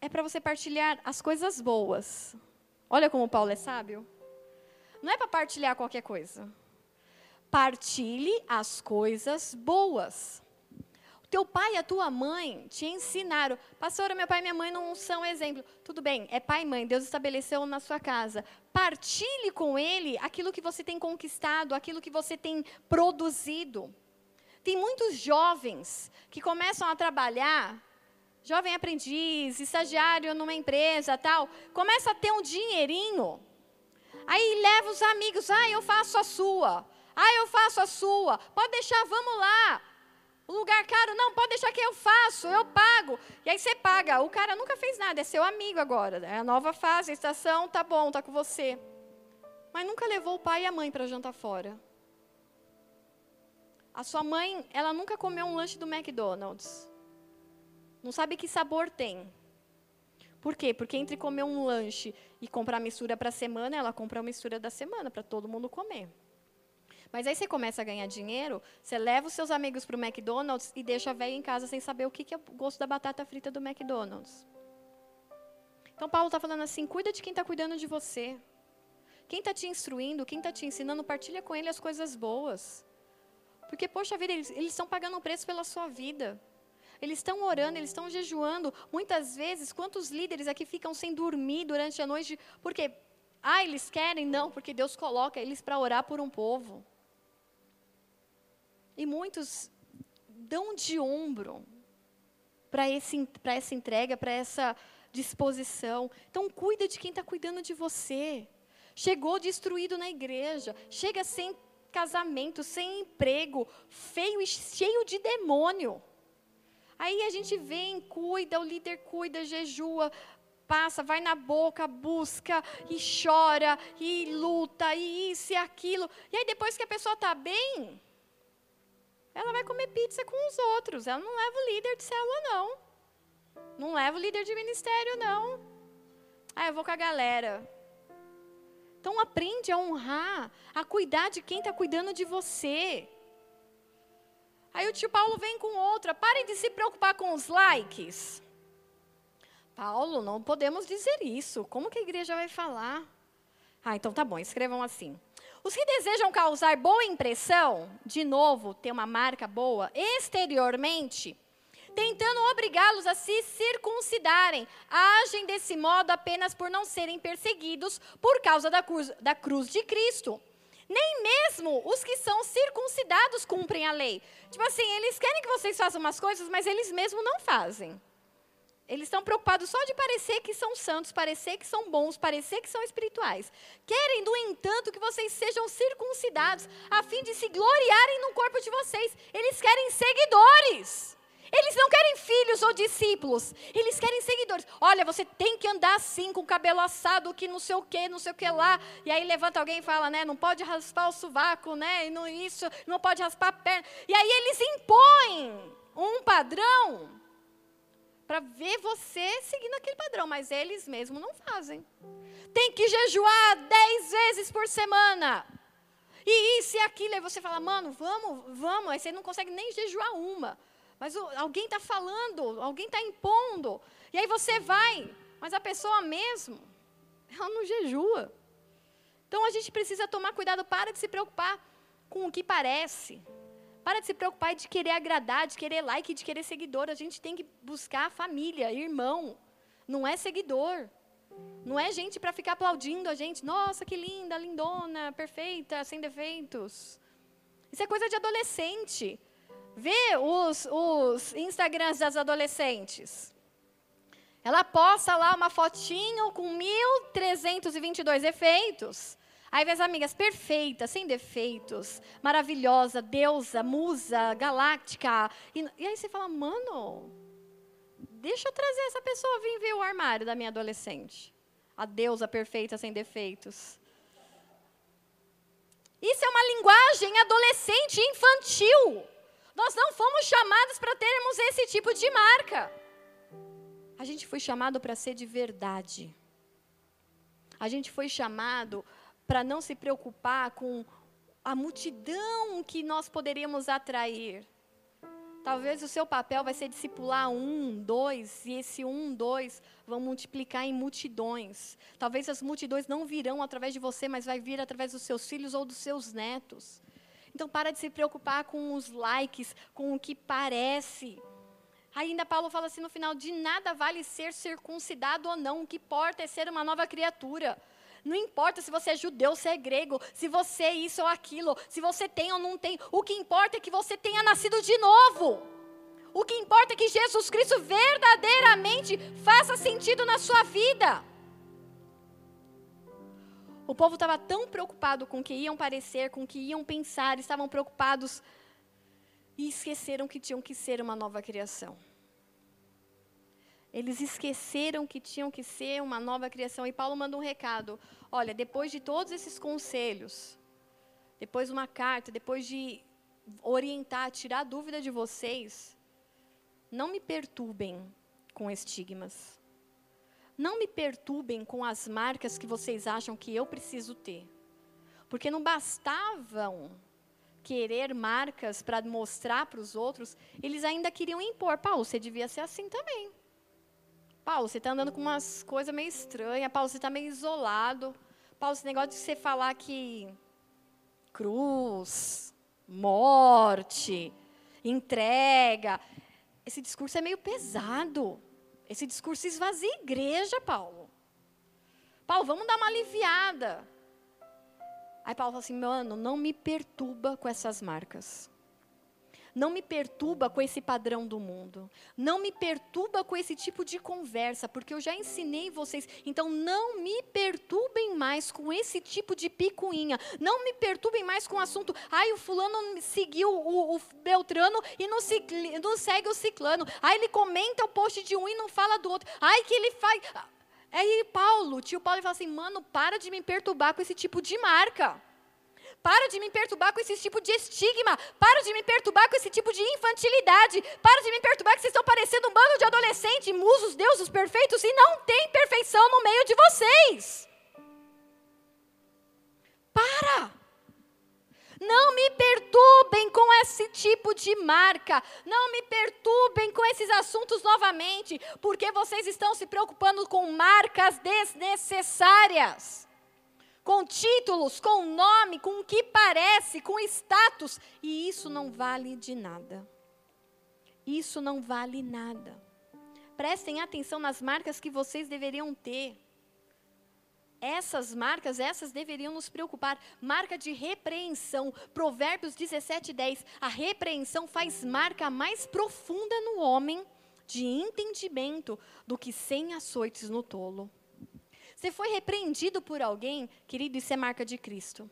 É para você partilhar as coisas boas. Olha como Paulo é sábio. Não é para partilhar qualquer coisa. Partilhe as coisas boas. Teu pai e a tua mãe te ensinaram. Pastora, meu pai e minha mãe não são exemplo. Tudo bem, é pai e mãe, Deus estabeleceu na sua casa. Partilhe com ele aquilo que você tem conquistado, aquilo que você tem produzido. Tem muitos jovens que começam a trabalhar, jovem aprendiz, estagiário numa empresa, tal, começa a ter um dinheirinho. Aí leva os amigos, ah, eu faço a sua. Ah, eu faço a sua. Pode deixar, vamos lá. O lugar caro, não, pode deixar que eu faço, eu pago. E aí você paga. O cara nunca fez nada, é seu amigo agora. É a nova fase, a estação, tá bom, tá com você. Mas nunca levou o pai e a mãe para jantar fora. A sua mãe, ela nunca comeu um lanche do McDonald's. Não sabe que sabor tem. Por quê? Porque entre comer um lanche e comprar mistura para a semana, ela compra a mistura da semana para todo mundo comer. Mas aí você começa a ganhar dinheiro, você leva os seus amigos para o McDonald's e deixa a velha em casa sem saber o que, que é o gosto da batata frita do McDonald's. Então Paulo está falando assim, cuida de quem está cuidando de você. Quem está te instruindo, quem está te ensinando, partilha com ele as coisas boas. Porque, poxa vida, eles, eles estão pagando um preço pela sua vida. Eles estão orando, eles estão jejuando. Muitas vezes, quantos líderes aqui ficam sem dormir durante a noite? Porque, ah, eles querem? Não, porque Deus coloca eles para orar por um povo. E muitos dão de ombro para essa entrega, para essa disposição. Então, cuida de quem está cuidando de você. Chegou destruído na igreja, chega sem casamento, sem emprego, feio e cheio de demônio. Aí a gente vem, cuida, o líder cuida, jejua, passa, vai na boca, busca e chora e luta e isso e aquilo. E aí depois que a pessoa está bem, ela vai comer pizza com os outros. Ela não leva o líder de célula, não. Não leva o líder de ministério, não. Ah, eu vou com a galera. Então aprende a honrar, a cuidar de quem está cuidando de você. Aí o tio Paulo vem com outra. Parem de se preocupar com os likes. Paulo, não podemos dizer isso. Como que a igreja vai falar? Ah, então tá bom, escrevam assim. Os que desejam causar boa impressão, de novo, ter uma marca boa, exteriormente, tentando obrigá-los a se circuncidarem, agem desse modo apenas por não serem perseguidos por causa da cruz, da cruz de Cristo. Nem mesmo os que são circuncidados cumprem a lei. Tipo assim, eles querem que vocês façam umas coisas, mas eles mesmos não fazem. Eles estão preocupados só de parecer que são santos, parecer que são bons, parecer que são espirituais. Querem, no entanto, que vocês sejam circuncidados, a fim de se gloriarem no corpo de vocês. Eles querem seguidores. Eles não querem filhos ou discípulos, eles querem seguidores. Olha, você tem que andar assim, com o cabelo assado, que não sei o que, não sei o que lá. E aí levanta alguém e fala, né? Não pode raspar o sovaco, né? E não isso, não pode raspar a perna. E aí eles impõem um padrão para ver você seguindo aquele padrão, mas eles mesmos não fazem. Tem que jejuar dez vezes por semana. E isso e aquilo. Aí você fala, mano, vamos, vamos. Aí você não consegue nem jejuar uma. Mas o, alguém está falando, alguém está impondo. E aí você vai, mas a pessoa mesmo, ela não jejua. Então a gente precisa tomar cuidado, para de se preocupar com o que parece. Para de se preocupar de querer agradar, de querer like, de querer seguidor. A gente tem que buscar família, irmão. Não é seguidor. Não é gente para ficar aplaudindo a gente. Nossa, que linda, lindona, perfeita, sem defeitos. Isso é coisa de adolescente. Vê os, os Instagrams das adolescentes. Ela posta lá uma fotinho com 1.322 efeitos. Aí vê as amigas perfeitas, sem defeitos, maravilhosa, deusa, musa, galáctica. E, e, aí você fala, mano, deixa eu trazer essa pessoa vir ver o armário da minha adolescente. A deusa perfeita, sem defeitos. Isso é uma linguagem adolescente infantil. Nós não fomos chamados para termos esse tipo de marca. A gente foi chamado para ser de verdade. A gente foi chamado para não se preocupar com a multidão que nós poderíamos atrair. Talvez o seu papel vai ser discipular um, dois, e esse um, dois vão multiplicar em multidões. Talvez as multidões não virão através de você, mas vai vir através dos seus filhos ou dos seus netos. Então, para de se preocupar com os likes, com o que parece. Ainda Paulo fala assim no final: de nada vale ser circuncidado ou não, o que importa é ser uma nova criatura. Não importa se você é judeu, se é grego, se você é isso ou aquilo, se você tem ou não tem. O que importa é que você tenha nascido de novo. O que importa é que Jesus Cristo verdadeiramente faça sentido na sua vida. O povo estava tão preocupado com o que iam parecer, com o que iam pensar, estavam preocupados e esqueceram que tinham que ser uma nova criação. Eles esqueceram que tinham que ser uma nova criação. E Paulo manda um recado: olha, depois de todos esses conselhos, depois de uma carta, depois de orientar, tirar dúvida de vocês, não me perturbem com estigmas. Não me perturbem com as marcas que vocês acham que eu preciso ter. Porque não bastavam querer marcas para mostrar para os outros, eles ainda queriam impor. Paulo, você devia ser assim também. Paulo, você está andando com umas coisas meio estranhas. Paulo, você está meio isolado. Paulo, esse negócio de você falar que cruz, morte, entrega, esse discurso é meio pesado. Esse discurso esvazia a igreja, Paulo. Paulo, vamos dar uma aliviada. Aí Paulo fala assim, mano, não me perturba com essas marcas. Não me perturba com esse padrão do mundo. Não me perturba com esse tipo de conversa, porque eu já ensinei vocês. Então, não me perturbem mais com esse tipo de picuinha. Não me perturbem mais com o assunto. Ai, o fulano seguiu o, o Beltrano e não, não segue o ciclano. Ai, ele comenta o post de um e não fala do outro. Ai, que ele faz. Aí, Paulo, tio Paulo, fala assim: mano, para de me perturbar com esse tipo de marca. Para de me perturbar com esse tipo de estigma. Para de me perturbar com esse tipo de infantilidade. Para de me perturbar que vocês estão parecendo um bando de adolescentes, musos, deuses perfeitos, e não tem perfeição no meio de vocês. Para! Não me perturbem com esse tipo de marca. Não me perturbem com esses assuntos novamente, porque vocês estão se preocupando com marcas desnecessárias com títulos, com nome, com o que parece, com status, e isso não vale de nada. Isso não vale nada. Prestem atenção nas marcas que vocês deveriam ter. Essas marcas, essas deveriam nos preocupar. Marca de repreensão. Provérbios 17, 10. A repreensão faz marca mais profunda no homem de entendimento do que cem açoites no tolo. Você foi repreendido por alguém, querido, isso é marca de Cristo.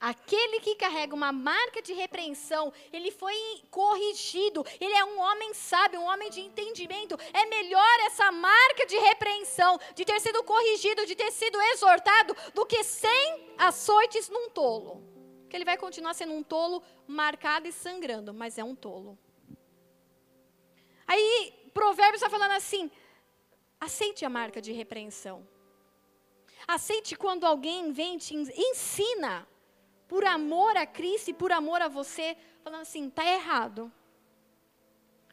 Aquele que carrega uma marca de repreensão, ele foi corrigido, ele é um homem sábio, um homem de entendimento. É melhor essa marca de repreensão, de ter sido corrigido, de ter sido exortado, do que cem açoites num tolo. Que ele vai continuar sendo um tolo marcado e sangrando, mas é um tolo. Aí, Provérbios está falando assim: aceite a marca de repreensão. Aceite quando alguém vem te ensina por amor a Cristo e por amor a você, falando assim, tá errado.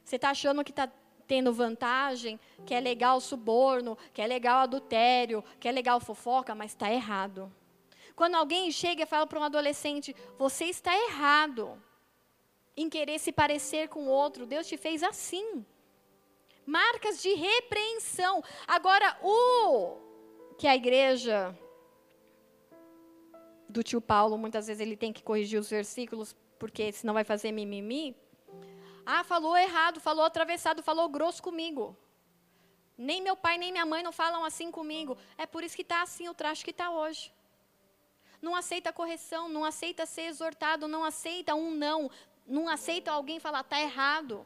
Você está achando que está tendo vantagem, que é legal o suborno, que é legal o adultério, que é legal fofoca, mas está errado. Quando alguém chega e fala para um adolescente, você está errado em querer se parecer com outro, Deus te fez assim. Marcas de repreensão. Agora, o que a igreja do tio Paulo, muitas vezes ele tem que corrigir os versículos, porque senão vai fazer mimimi. Ah, falou errado, falou atravessado, falou grosso comigo. Nem meu pai, nem minha mãe não falam assim comigo. É por isso que está assim o traje que está hoje. Não aceita correção, não aceita ser exortado, não aceita um não, não aceita alguém falar, está errado.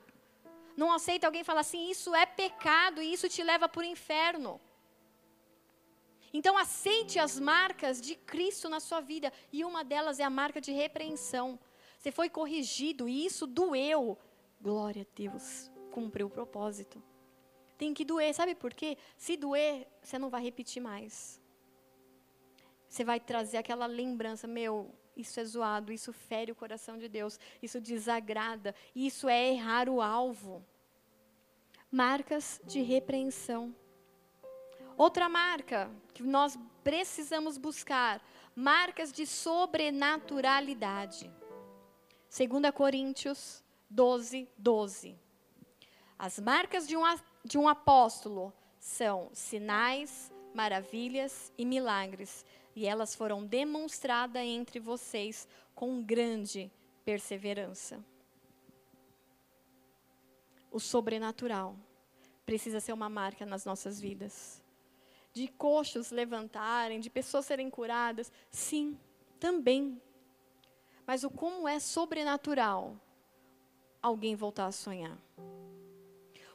Não aceita alguém falar assim, isso é pecado e isso te leva para o inferno. Então aceite as marcas de Cristo na sua vida. E uma delas é a marca de repreensão. Você foi corrigido e isso doeu. Glória a Deus. Cumpriu o propósito. Tem que doer, sabe por quê? Se doer, você não vai repetir mais. Você vai trazer aquela lembrança, meu, isso é zoado, isso fere o coração de Deus, isso desagrada, isso é errar o alvo. Marcas de repreensão. Outra marca que nós precisamos buscar, marcas de sobrenaturalidade. 2 Coríntios 12, 12. As marcas de um, de um apóstolo são sinais, maravilhas e milagres, e elas foram demonstradas entre vocês com grande perseverança. O sobrenatural precisa ser uma marca nas nossas vidas de coxos levantarem, de pessoas serem curadas? Sim, também. Mas o como é sobrenatural alguém voltar a sonhar?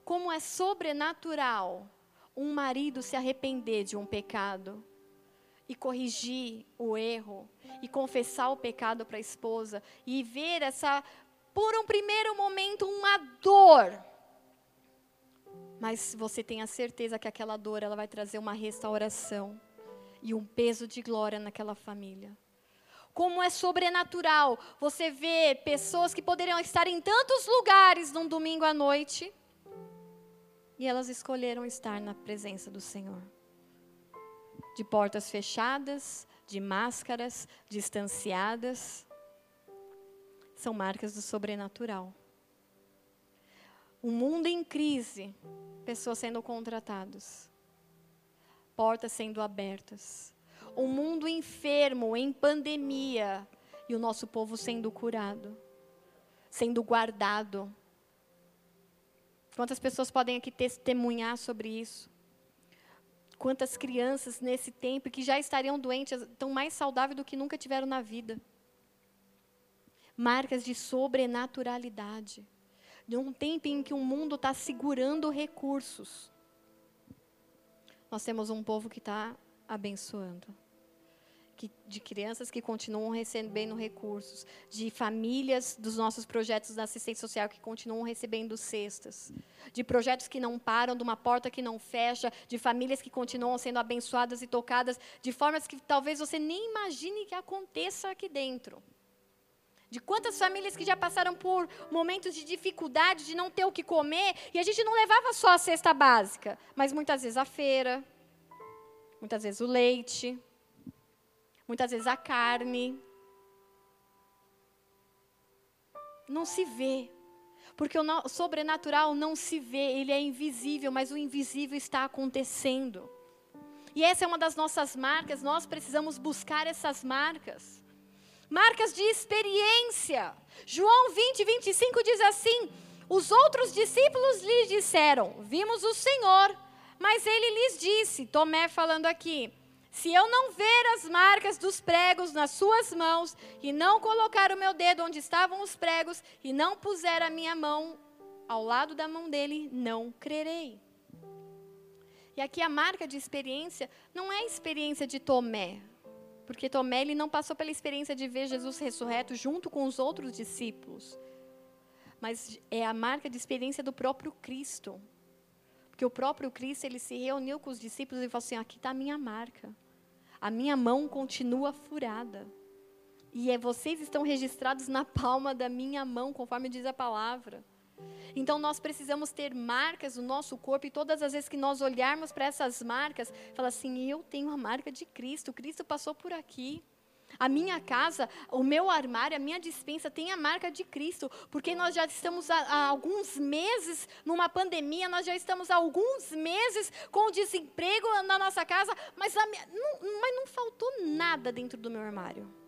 Como é sobrenatural um marido se arrepender de um pecado e corrigir o erro e confessar o pecado para a esposa e ver essa, por um primeiro momento, uma dor mas você tem a certeza que aquela dor ela vai trazer uma restauração e um peso de glória naquela família. Como é sobrenatural você vê pessoas que poderiam estar em tantos lugares num domingo à noite e elas escolheram estar na presença do Senhor. De portas fechadas, de máscaras distanciadas, são marcas do sobrenatural. Um mundo em crise, pessoas sendo contratadas, portas sendo abertas. Um mundo enfermo, em pandemia, e o nosso povo sendo curado, sendo guardado. Quantas pessoas podem aqui testemunhar sobre isso? Quantas crianças nesse tempo que já estariam doentes, estão mais saudáveis do que nunca tiveram na vida. Marcas de sobrenaturalidade de um tempo em que o mundo está segurando recursos. Nós temos um povo que está abençoando. Que, de crianças que continuam recebendo recursos, de famílias dos nossos projetos da assistência social que continuam recebendo cestas, de projetos que não param, de uma porta que não fecha, de famílias que continuam sendo abençoadas e tocadas de formas que talvez você nem imagine que aconteça aqui dentro. De quantas famílias que já passaram por momentos de dificuldade, de não ter o que comer, e a gente não levava só a cesta básica, mas muitas vezes a feira, muitas vezes o leite, muitas vezes a carne. Não se vê. Porque o sobrenatural não se vê, ele é invisível, mas o invisível está acontecendo. E essa é uma das nossas marcas, nós precisamos buscar essas marcas. Marcas de experiência. João 20, 25 diz assim: Os outros discípulos lhe disseram: Vimos o Senhor. Mas ele lhes disse, Tomé falando aqui: Se eu não ver as marcas dos pregos nas suas mãos, e não colocar o meu dedo onde estavam os pregos, e não puser a minha mão ao lado da mão dele, não crerei. E aqui a marca de experiência não é a experiência de Tomé, porque Tomé ele não passou pela experiência de ver Jesus ressurreto junto com os outros discípulos. Mas é a marca de experiência do próprio Cristo. Porque o próprio Cristo ele se reuniu com os discípulos e falou assim: aqui está a minha marca. A minha mão continua furada. E é, vocês estão registrados na palma da minha mão, conforme diz a palavra. Então nós precisamos ter marcas no nosso corpo e todas as vezes que nós olharmos para essas marcas, falar assim: eu tenho a marca de Cristo, Cristo passou por aqui. A minha casa, o meu armário, a minha dispensa tem a marca de Cristo, porque nós já estamos há, há alguns meses numa pandemia, nós já estamos há alguns meses com desemprego na nossa casa, mas, minha, não, mas não faltou nada dentro do meu armário.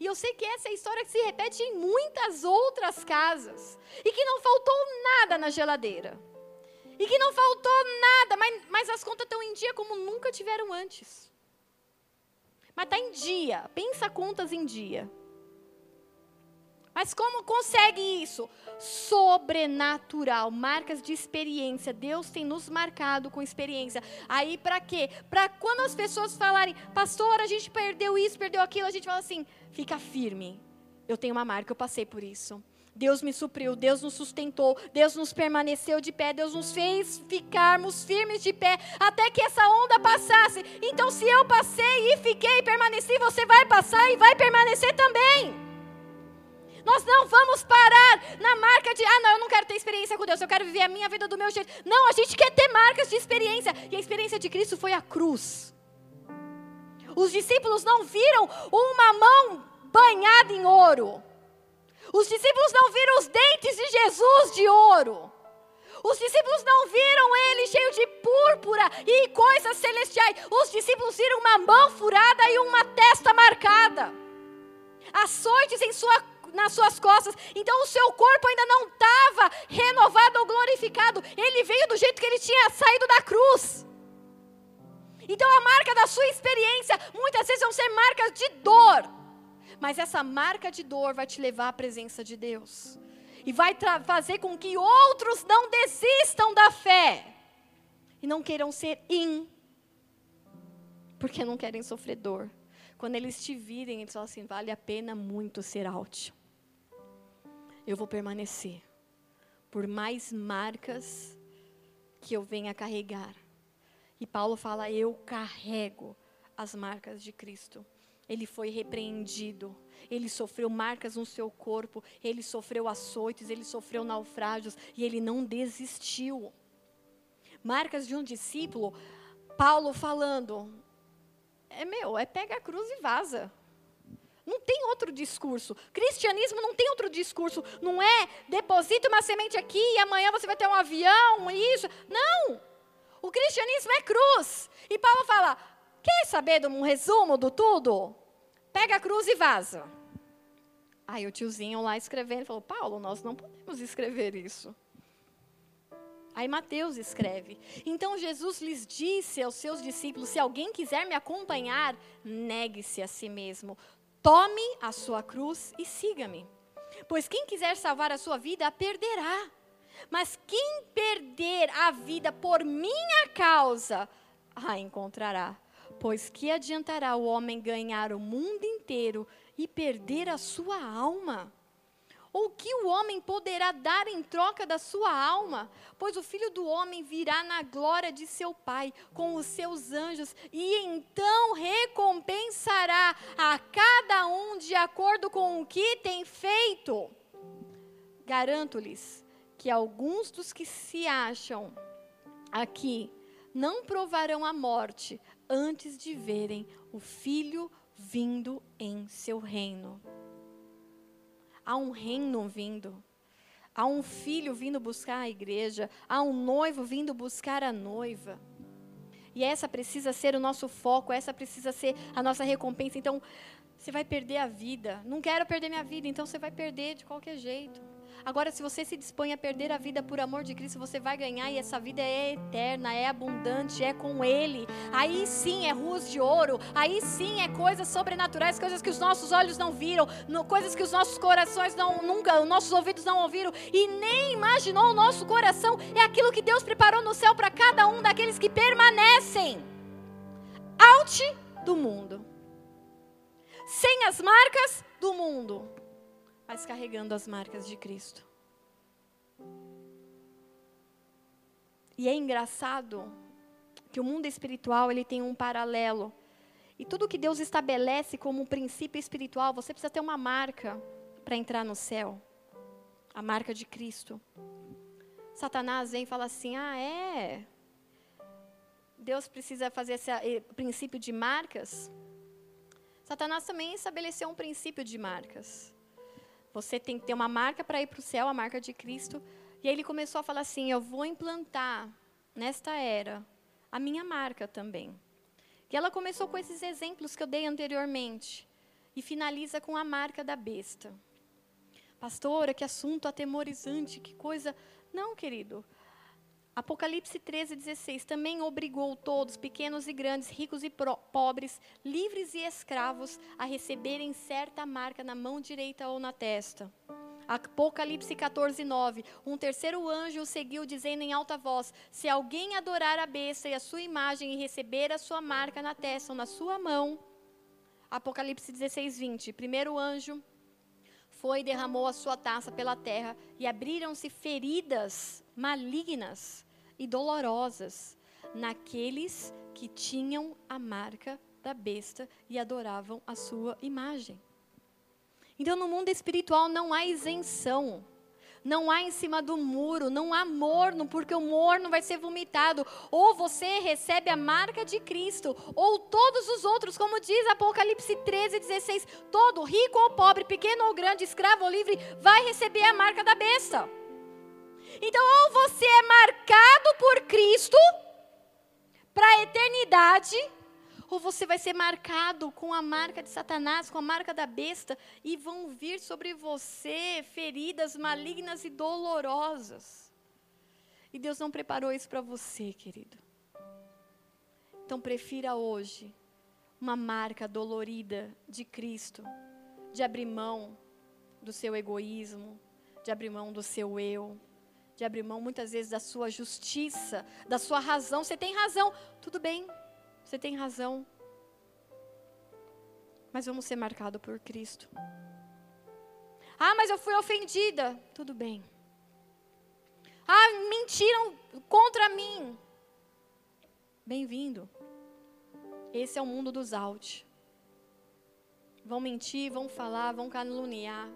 E eu sei que essa é a história que se repete em muitas outras casas. E que não faltou nada na geladeira. E que não faltou nada, mas, mas as contas estão em dia como nunca tiveram antes. Mas está em dia. Pensa contas em dia. Mas como consegue isso? Sobrenatural, marcas de experiência. Deus tem nos marcado com experiência. Aí para quê? Para quando as pessoas falarem, pastor, a gente perdeu isso, perdeu aquilo, a gente fala assim: fica firme. Eu tenho uma marca, eu passei por isso. Deus me supriu, Deus nos sustentou, Deus nos permaneceu de pé, Deus nos fez ficarmos firmes de pé até que essa onda passasse. Então, se eu passei e fiquei e permaneci, você vai passar e vai permanecer também. Nós não vamos parar na marca de, ah, não, eu não quero ter experiência com Deus, eu quero viver a minha vida do meu jeito. Não, a gente quer ter marcas de experiência. E a experiência de Cristo foi a cruz. Os discípulos não viram uma mão banhada em ouro. Os discípulos não viram os dentes de Jesus de ouro. Os discípulos não viram ele cheio de púrpura e coisas celestiais. Os discípulos viram uma mão furada e uma testa marcada. Açoites em sua nas suas costas. Então o seu corpo ainda não estava renovado ou glorificado. Ele veio do jeito que ele tinha saído da cruz. Então a marca da sua experiência muitas vezes vão ser marcas de dor. Mas essa marca de dor vai te levar à presença de Deus. E vai fazer com que outros não desistam da fé. E não queiram ser in. Porque não querem sofrer dor. Quando eles te virem, eles falam assim: vale a pena muito ser out eu vou permanecer. Por mais marcas que eu venha carregar. E Paulo fala: eu carrego as marcas de Cristo. Ele foi repreendido, ele sofreu marcas no seu corpo, ele sofreu açoites, ele sofreu naufrágios e ele não desistiu. Marcas de um discípulo, Paulo falando: é meu, é pega a cruz e vaza. Não tem outro discurso. Cristianismo não tem outro discurso. Não é deposita uma semente aqui e amanhã você vai ter um avião, isso. Não! O cristianismo é cruz. E Paulo fala: quer saber de um resumo do tudo? Pega a cruz e vaza. Aí o tiozinho lá escrevendo falou: Paulo, nós não podemos escrever isso. Aí Mateus escreve: Então Jesus lhes disse aos seus discípulos: Se alguém quiser me acompanhar, negue-se a si mesmo, Tome a sua cruz e siga-me. Pois quem quiser salvar a sua vida, a perderá. Mas quem perder a vida por minha causa, a encontrará. Pois que adiantará o homem ganhar o mundo inteiro e perder a sua alma? Ou que o homem poderá dar em troca da sua alma? Pois o filho do homem virá na glória de seu Pai com os seus anjos, e então recompensará a cada um de acordo com o que tem feito. Garanto-lhes que alguns dos que se acham aqui não provarão a morte antes de verem o filho vindo em seu reino. Há um reino vindo. Há um filho vindo buscar a igreja. Há um noivo vindo buscar a noiva. E essa precisa ser o nosso foco, essa precisa ser a nossa recompensa. Então, você vai perder a vida. Não quero perder minha vida, então você vai perder de qualquer jeito. Agora, se você se dispõe a perder a vida por amor de Cristo, você vai ganhar e essa vida é eterna, é abundante, é com Ele. Aí sim é ruas de ouro, aí sim é coisas sobrenaturais, coisas que os nossos olhos não viram, coisas que os nossos corações não nunca, os nossos ouvidos não ouviram e nem imaginou o nosso coração. É aquilo que Deus preparou no céu para cada um daqueles que permanecem. Out do mundo. Sem as marcas do mundo mas carregando as marcas de Cristo. E é engraçado que o mundo espiritual ele tem um paralelo. E tudo que Deus estabelece como um princípio espiritual, você precisa ter uma marca para entrar no céu. A marca de Cristo. Satanás vem e fala assim: "Ah, é? Deus precisa fazer esse eh, princípio de marcas?" Satanás também estabeleceu um princípio de marcas. Você tem que ter uma marca para ir para o céu, a marca de Cristo. E aí ele começou a falar assim: Eu vou implantar nesta era a minha marca também. E ela começou com esses exemplos que eu dei anteriormente. E finaliza com a marca da besta. Pastora, que assunto atemorizante, que coisa. Não, querido. Apocalipse 13, 16. Também obrigou todos, pequenos e grandes, ricos e pobres, livres e escravos, a receberem certa marca na mão direita ou na testa. Apocalipse 14, 9. Um terceiro anjo seguiu, dizendo em alta voz: Se alguém adorar a besta e a sua imagem e receber a sua marca na testa ou na sua mão. Apocalipse 16, 20. Primeiro anjo foi e derramou a sua taça pela terra, e abriram-se feridas malignas e dolorosas naqueles que tinham a marca da besta e adoravam a sua imagem. Então, no mundo espiritual não há isenção. Não há em cima do muro, não há morno, porque o morno vai ser vomitado. Ou você recebe a marca de Cristo, ou todos os outros, como diz Apocalipse 13, 16: todo, rico ou pobre, pequeno ou grande, escravo ou livre, vai receber a marca da besta. Então, ou você é marcado por Cristo para a eternidade, ou você vai ser marcado com a marca de Satanás, com a marca da besta, e vão vir sobre você feridas malignas e dolorosas. E Deus não preparou isso para você, querido. Então prefira hoje uma marca dolorida de Cristo, de abrir mão do seu egoísmo, de abrir mão do seu eu, de abrir mão muitas vezes da sua justiça, da sua razão. Você tem razão, tudo bem, você tem razão. Mas vamos ser marcados por Cristo. Ah, mas eu fui ofendida. Tudo bem. Ah, mentiram contra mim. Bem-vindo. Esse é o mundo dos out. Vão mentir, vão falar, vão caluniar.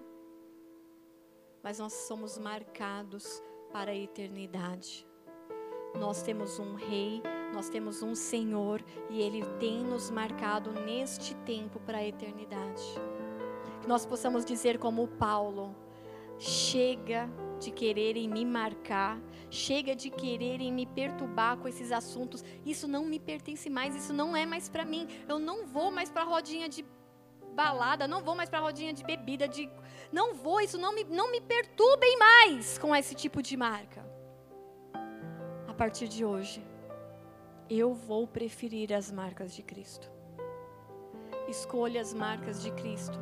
Mas nós somos marcados para a eternidade. Nós temos um rei, nós temos um Senhor e ele tem nos marcado neste tempo para a eternidade. Que nós possamos dizer como Paulo: chega de quererem me marcar, chega de quererem me perturbar com esses assuntos. Isso não me pertence mais, isso não é mais para mim. Eu não vou mais para a rodinha de balada, não vou mais para rodinha de bebida, de não vou, isso não me, não me perturbem mais com esse tipo de marca a partir de hoje, eu vou preferir as marcas de Cristo. Escolha as marcas de Cristo,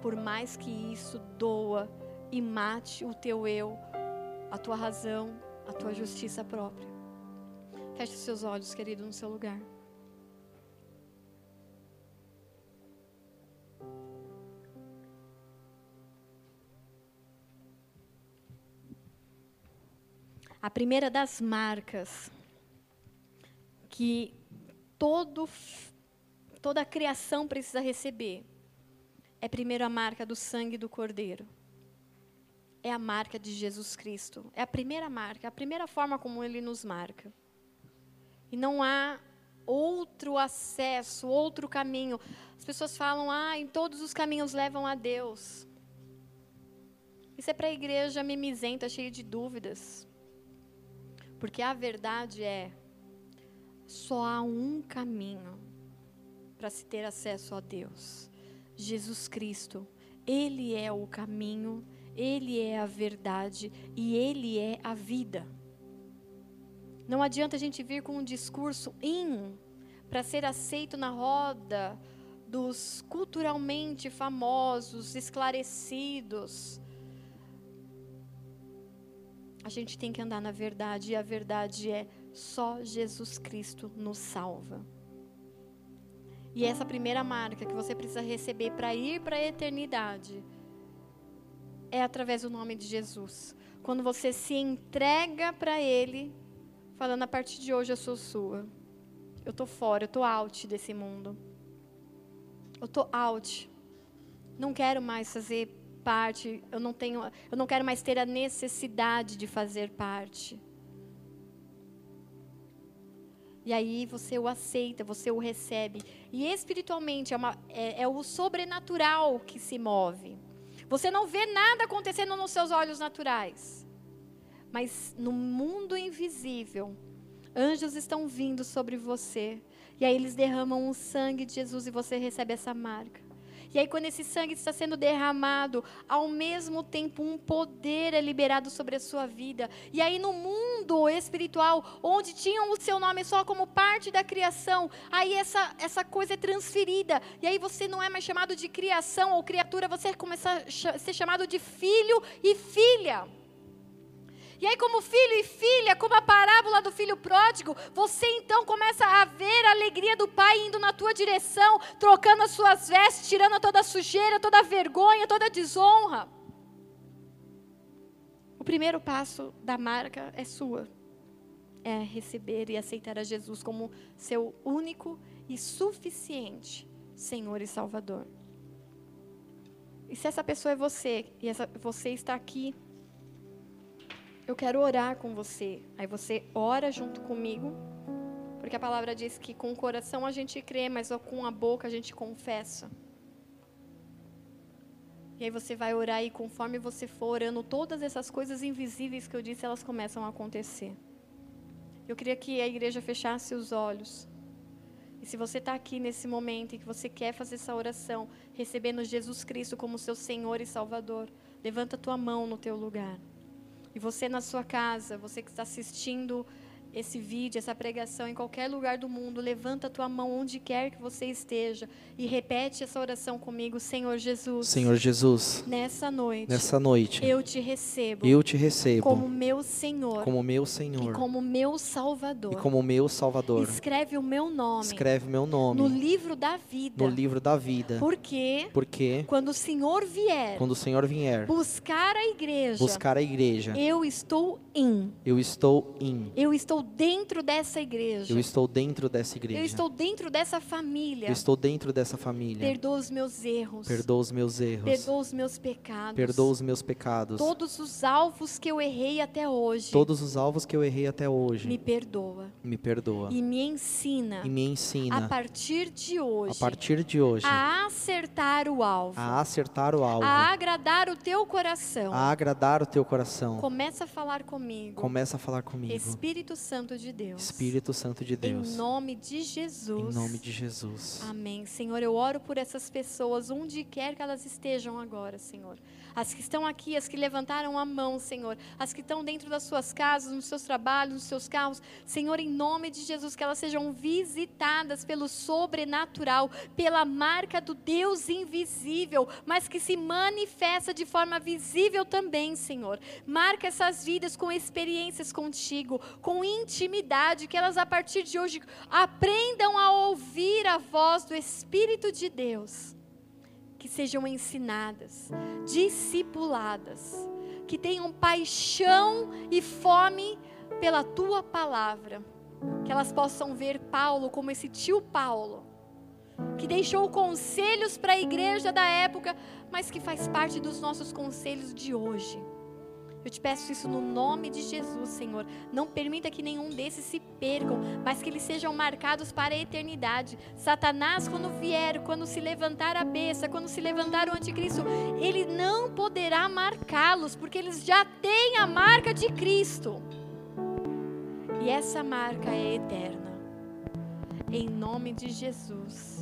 por mais que isso doa e mate o teu eu, a tua razão, a tua justiça própria. Feche seus olhos, querido, no seu lugar. A primeira das marcas que todo, toda a criação precisa receber é primeiro a marca do sangue do Cordeiro. É a marca de Jesus Cristo. É a primeira marca, a primeira forma como ele nos marca. E não há outro acesso, outro caminho. As pessoas falam, ah, em todos os caminhos levam a Deus. Isso é para a igreja mimizenta, cheia de dúvidas. Porque a verdade é, Só há um caminho para se ter acesso a Deus: Jesus Cristo. Ele é o caminho, ele é a verdade e ele é a vida. Não adianta a gente vir com um discurso in para ser aceito na roda dos culturalmente famosos, esclarecidos. A gente tem que andar na verdade e a verdade é só Jesus Cristo nos salva. E essa primeira marca que você precisa receber para ir para a eternidade é através do nome de Jesus. Quando você se entrega para Ele, falando a partir de hoje eu sou sua. Eu tô fora, eu tô out desse mundo. Eu tô out. Não quero mais fazer parte, eu não tenho, eu não quero mais ter a necessidade de fazer parte. E aí você o aceita, você o recebe. E espiritualmente é, uma, é, é o sobrenatural que se move. Você não vê nada acontecendo nos seus olhos naturais. Mas no mundo invisível, anjos estão vindo sobre você. E aí eles derramam o sangue de Jesus e você recebe essa marca. E aí, quando esse sangue está sendo derramado, ao mesmo tempo um poder é liberado sobre a sua vida. E aí, no mundo espiritual, onde tinham o seu nome só como parte da criação, aí essa, essa coisa é transferida. E aí você não é mais chamado de criação ou criatura, você começa a ser chamado de filho e filha. E aí, como filho e filha, como a parábola do filho pródigo, você então começa a ver a alegria do pai indo na tua direção, trocando as suas vestes, tirando toda a sujeira, toda a vergonha, toda a desonra. O primeiro passo da marca é sua. É receber e aceitar a Jesus como seu único e suficiente Senhor e Salvador. E se essa pessoa é você, e essa, você está aqui eu quero orar com você. Aí você ora junto comigo, porque a palavra diz que com o coração a gente crê, mas com a boca a gente confessa. E aí você vai orar e conforme você for orando, todas essas coisas invisíveis que eu disse, elas começam a acontecer. Eu queria que a igreja fechasse os olhos. E se você está aqui nesse momento e que você quer fazer essa oração, recebendo Jesus Cristo como seu Senhor e Salvador, levanta a tua mão no teu lugar. E você na sua casa, você que está assistindo esse vídeo, essa pregação em qualquer lugar do mundo, levanta a tua mão onde quer que você esteja e repete essa oração comigo, Senhor Jesus. Senhor Jesus. Nessa noite. Nessa noite. Eu te recebo. Eu te recebo. Como meu Senhor. Como meu Senhor. E como meu Salvador. E como meu Salvador. Escreve o meu nome. Escreve meu nome. No livro da vida. No livro da vida. Porque Porque quando o Senhor vier. Quando o Senhor vier. Buscar a igreja. Buscar a igreja. Eu estou em. Eu estou em. Eu estou dentro dessa igreja. Eu estou dentro dessa igreja. Eu estou dentro dessa família. Eu estou dentro dessa família. Perdoa os meus erros. Perdoa os meus erros. Perdoa os meus pecados. Perdoa os meus pecados. Todos os alvos que eu errei até hoje. Todos os alvos que eu errei até hoje. Me perdoa. Me perdoa. E me ensina. E me ensina. A partir de hoje. A partir de hoje. A acertar o alvo. A acertar o alvo. A agradar o teu coração. A agradar o teu coração. Começa a falar comigo. Começa a falar comigo. Espírito Santo de Deus. Espírito Santo de Deus. Em nome de Jesus. Em nome de Jesus. Amém. Senhor, eu oro por essas pessoas, onde quer que elas estejam agora, Senhor. As que estão aqui, as que levantaram a mão, Senhor. As que estão dentro das suas casas, nos seus trabalhos, nos seus carros. Senhor, em nome de Jesus, que elas sejam visitadas pelo sobrenatural, pela marca do Deus invisível, mas que se manifesta de forma visível também, Senhor. Marca essas vidas com experiências contigo, com intimidade, que elas a partir de hoje aprendam a ouvir a voz do Espírito de Deus que sejam ensinadas, discipuladas, que tenham paixão e fome pela tua palavra, que elas possam ver Paulo como esse tio Paulo, que deixou conselhos para a igreja da época, mas que faz parte dos nossos conselhos de hoje. Eu te peço isso no nome de Jesus, Senhor. Não permita que nenhum desses se percam, mas que eles sejam marcados para a eternidade. Satanás, quando vier, quando se levantar a besta, quando se levantar o anticristo, ele não poderá marcá-los, porque eles já têm a marca de Cristo. E essa marca é eterna. Em nome de Jesus.